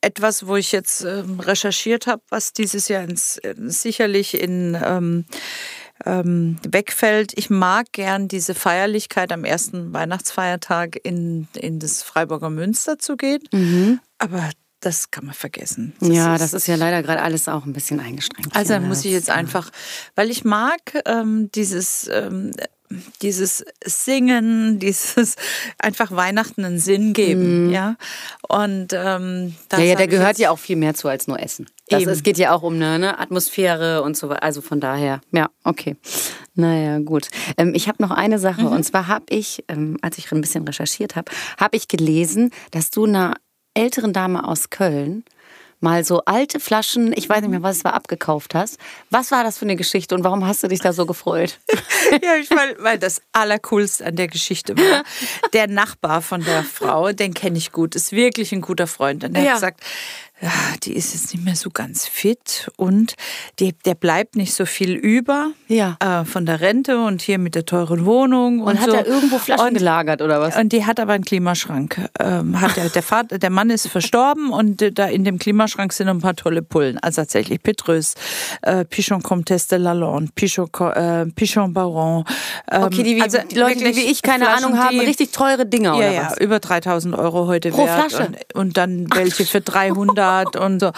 etwas, wo ich jetzt ähm, recherchiert habe, was dieses Jahr ins, äh, sicherlich in ähm, ähm, wegfällt. Ich mag gern diese Feierlichkeit am ersten Weihnachtsfeiertag in, in das Freiburger Münster zu gehen. Mhm. Aber das kann man vergessen. Das ja, ist, das ist ja leider gerade alles auch ein bisschen eingeschränkt. Also muss ich jetzt einfach, weil ich mag ähm, dieses ähm, dieses Singen, <laughs> dieses einfach Weihnachten einen Sinn geben, mm. ja. Und ähm, ja, ja, da gehört ja auch viel mehr zu als nur Essen. Das, es geht ja auch um eine ne, Atmosphäre und so weiter. Also von daher, ja, okay. Naja, gut. Ähm, ich habe noch eine Sache mhm. und zwar habe ich, ähm, als ich ein bisschen recherchiert habe, habe ich gelesen, dass du einer älteren Dame aus Köln mal so alte Flaschen, ich weiß nicht mehr, was es war, abgekauft hast. Was war das für eine Geschichte und warum hast du dich da so gefreut? <laughs> ja, ich meine, weil das Allercoolste an der Geschichte war, der Nachbar von der Frau, den kenne ich gut, ist wirklich ein guter Freund. Und der ja. hat gesagt, ja, die ist jetzt nicht mehr so ganz fit und die, der bleibt nicht so viel über ja. äh, von der Rente und hier mit der teuren Wohnung. Und, und hat so. er irgendwo Flaschen und, gelagert oder was? Und die hat aber einen Klimaschrank. Ähm, hat der, der, Vater, der Mann ist verstorben und äh, da in dem Klimaschrank sind ein paar tolle Pullen. Also tatsächlich Petrus, äh, Pichon Comtesse de Lalonde, Pichon, äh, Pichon Baron. Ähm, okay, die, wie, also die Leute, die wie ich keine Flaschen, Ahnung haben, richtig teure Dinger ja, oder was? Ja, über 3000 Euro heute Pro wert. Flasche? Und, und dann welche für 300 hat und so.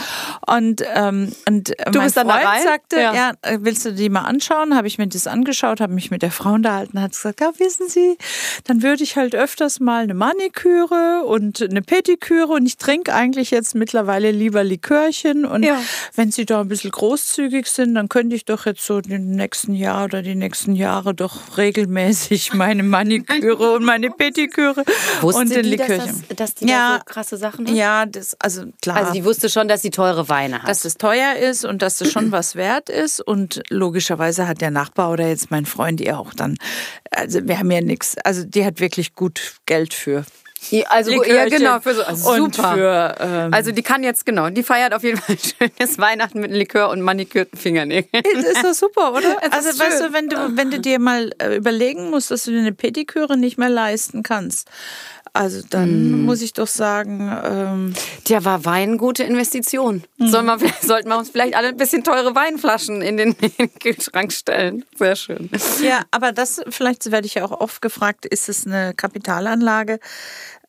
Und, ähm, und du mein Freund sagte, ja. ja. Äh, willst du die mal anschauen? Habe ich mir das angeschaut, habe mich mit der Frau unterhalten, hat gesagt, ja, wissen Sie, dann würde ich halt öfters mal eine Maniküre und eine Pediküre und ich trinke eigentlich jetzt mittlerweile lieber Likörchen und ja. wenn Sie da ein bisschen großzügig sind, dann könnte ich doch jetzt so den nächsten Jahr oder die nächsten Jahre doch regelmäßig <laughs> meine Maniküre und meine Pediküre Wusste und den die, Likörchen. Dass, das, dass die ja, da so krasse Sachen hat? Ja, das, also klar. Also die wusste schon, dass sie teure Weine hat. Dass es teuer ist und dass es schon was wert ist. Und logischerweise hat der Nachbar oder jetzt mein Freund ihr auch dann, also wir haben ja nichts, also die hat wirklich gut Geld für. Also ja, genau, für so, also super. Für, ähm, also die kann jetzt, genau, die feiert auf jeden Fall <laughs> schönes Weihnachten mit Likör und manikürten Fingernägeln. Ist das super, oder? <laughs> also weißt du, wenn du, wenn du dir mal äh, überlegen musst, dass du dir eine Pediküre nicht mehr leisten kannst, also dann mm. muss ich doch sagen. Ähm Tja, war Wein gute Investition. Mm. Soll man, sollten wir uns vielleicht alle ein bisschen teure Weinflaschen in den, <laughs> in den Kühlschrank stellen. Sehr schön. Ja, aber das, vielleicht werde ich ja auch oft gefragt, ist es eine Kapitalanlage?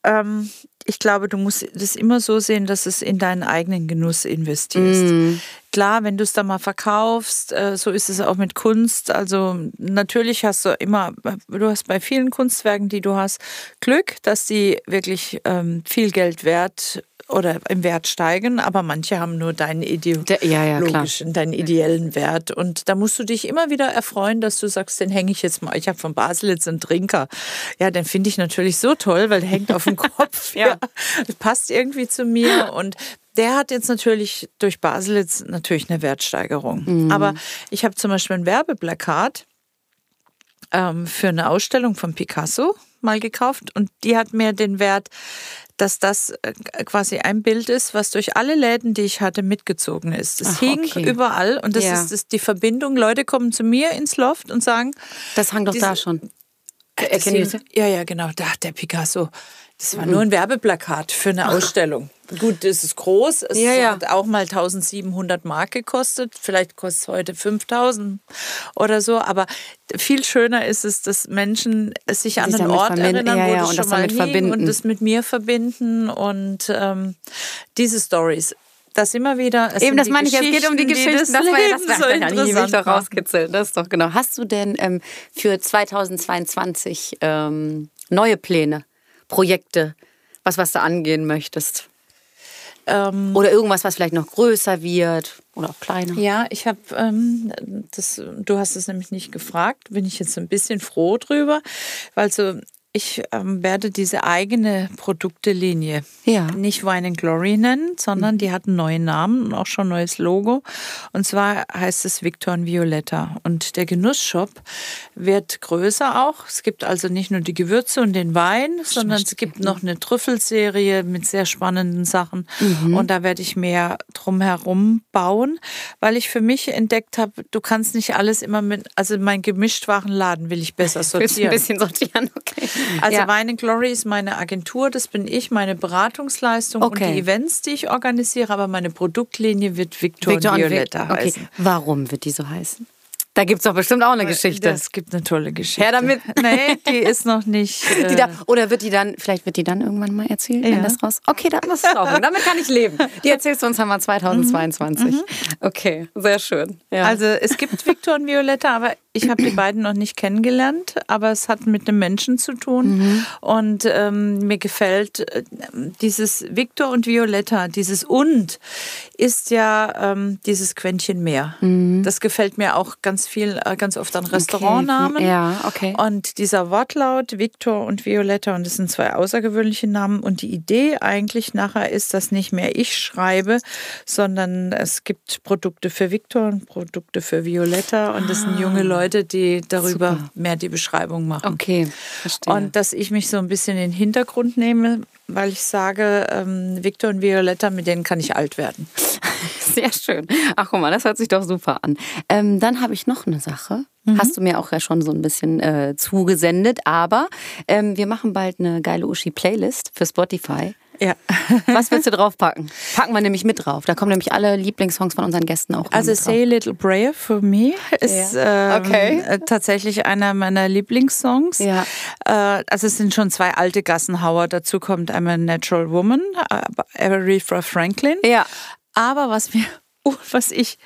Ähm, ich glaube, du musst das immer so sehen, dass es in deinen eigenen Genuss investierst. Mm. Klar, wenn du es dann mal verkaufst, äh, so ist es auch mit Kunst. Also natürlich hast du immer, du hast bei vielen Kunstwerken, die du hast, Glück, dass die wirklich ähm, viel Geld wert oder im Wert steigen, aber manche haben nur deinen ideologischen, ja, ja, deinen ideellen Wert. Und da musst du dich immer wieder erfreuen, dass du sagst, den hänge ich jetzt mal. Ich habe von Basel jetzt einen Trinker. Ja, den finde ich natürlich so toll, weil der hängt auf dem <laughs> Kopf. ja. Das passt irgendwie zu mir. Und der hat jetzt natürlich durch Baselitz natürlich eine Wertsteigerung. Mhm. Aber ich habe zum Beispiel ein Werbeplakat ähm, für eine Ausstellung von Picasso mal gekauft und die hat mir den Wert dass das äh, quasi ein Bild ist, was durch alle Läden, die ich hatte, mitgezogen ist. Es Ach, hing okay. überall und das ja. ist, ist die Verbindung. Leute kommen zu mir ins Loft und sagen. Das hang doch diese, da schon. Erkennen Ja, ja, genau. Da, der Picasso. Das war mhm. nur ein Werbeplakat für eine Ausstellung. Gut, das ist groß. Es ja, ja. hat auch mal 1700 Mark gekostet. Vielleicht kostet es heute 5000 oder so. Aber viel schöner ist es, dass Menschen sich an einen Ort erinnern, ja, wo ja, das schon mal hing und das mit mir verbinden. Und ähm, diese Stories das immer wieder. Eben, das meine ich, es geht um die Geschichten. Die das, das war ja das so interessant ich rauskitzeln. Das ist doch genau. Hast du denn ähm, für 2022 ähm, neue Pläne? Projekte, was, was du angehen möchtest? Ähm, oder irgendwas, was vielleicht noch größer wird oder auch kleiner? Ja, ich habe ähm, das, du hast es nämlich nicht gefragt, bin ich jetzt ein bisschen froh drüber, weil so ich ähm, werde diese eigene Produktelinie Ja. nicht Wine and Glory nennen, sondern die hat einen neuen Namen und auch schon ein neues Logo. Und zwar heißt es Victor und Violetta. Und der Genussshop wird größer auch. Es gibt also nicht nur die Gewürze und den Wein, sondern es gibt noch eine Trüffelserie mit sehr spannenden Sachen. Und da werde ich mehr drumherum bauen, weil ich für mich entdeckt habe, du kannst nicht alles immer mit, also mein Gemischtwarenladen will ich besser <laughs> Willst du ein sortieren. bisschen sortieren? Okay. Also ja. Wine and Glory ist meine Agentur, das bin ich, meine Beratungsleistung und Okay. die Events, die ich organisiere, aber meine Produktlinie wird Victor, Victor und und Violetta Vic- okay. heißen. Warum wird die so heißen? Da gibt es doch bestimmt auch eine Geschichte. Das gibt eine tolle Geschichte. Her damit. <laughs> Nee, die ist noch nicht. <laughs> Äh, da, oder wird die dann, vielleicht wird die dann irgendwann mal erzählt, wenn Ja. das raus. Okay, dann ist es auch. Damit kann ich leben. Die erzählst du uns einmal 2022. Okay, sehr schön. Ja. Also es gibt Victor und Violetta, aber ich habe die beiden noch nicht kennengelernt, aber es hat mit einem Menschen zu tun. Und ähm, mir gefällt äh, dieses Victor und Violetta, dieses und ist ja ähm, dieses Quäntchen mehr. Das gefällt mir auch ganz viel, äh, ganz oft an Restaurantnamen. Ja, okay. Und dieser Wortlaut, Victor und Violetta, und das sind zwei außergewöhnliche Namen. Und die Idee eigentlich nachher ist, dass nicht mehr ich schreibe, sondern es gibt Produkte für Victor und Produkte für Violetta. Und das sind junge Leute, die darüber Super. mehr die Beschreibung machen. Okay, verstehe. Und dass ich mich so ein bisschen in den Hintergrund nehme, weil ich sage, ähm, Victor und Violetta, mit denen kann ich alt werden. <laughs> Sehr schön. Ach guck mal, das hört sich doch super an. Ähm, dann habe ich noch eine Sache. Hast du mir auch ja schon so ein bisschen äh, zugesendet, aber ähm, wir machen bald eine geile Uschi-Playlist für Spotify. Ja. <laughs> Was willst du draufpacken? Packen wir nämlich mit drauf. Da kommen nämlich alle Lieblingssongs von unseren Gästen auch Also mit drauf. Say a Little Prayer for Me ist Ja. ähm, Okay. äh, tatsächlich einer meiner Lieblingssongs. Ja. Äh, also es sind schon zwei alte Gassenhauer. Dazu kommt einmal Natural Woman, äh, Aretha Franklin. Ja. Aber was mir, oh, <laughs> was ich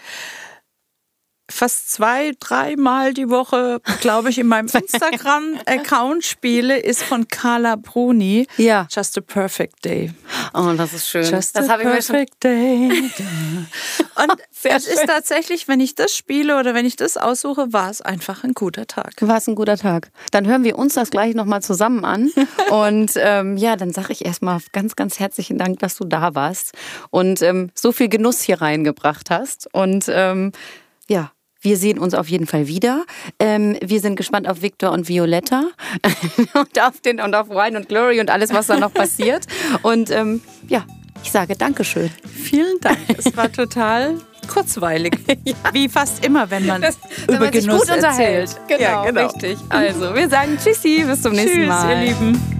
fast zwei, dreimal die Woche, glaube ich, in meinem <laughs> Instagram-Account spiele, ist von Carla Bruni. Ja. Just a Perfect Day. Oh, das ist schön. Just das a habe ich mir schon. perfect day. <laughs> Und Sehr es ist schön. tatsächlich, wenn ich das spiele oder wenn ich das aussuche, war es einfach ein guter Tag. War es ein guter Tag. Dann hören wir uns das gleich nochmal zusammen an. <laughs> Und ähm, ja, dann sage ich erstmal ganz, ganz herzlichen Dank, dass du da warst und ähm, so viel Genuss hier reingebracht hast. Und ähm, ja, wir sehen uns auf jeden Fall wieder. Ähm, wir sind gespannt auf Victor und Violetta <laughs> und auf den und auf Wine und Glory und alles, was da noch passiert. Und ähm, ja, ich sage Dankeschön. Vielen Dank. Es war <laughs> total kurzweilig. <laughs> Wie fast immer, wenn man Wenn über man sich Genuss gut unterhält. Genau, ja, genau. richtig. Also, wir sagen Tschüssi, bis zum nächsten Tschüss, Mal. ihr Lieben.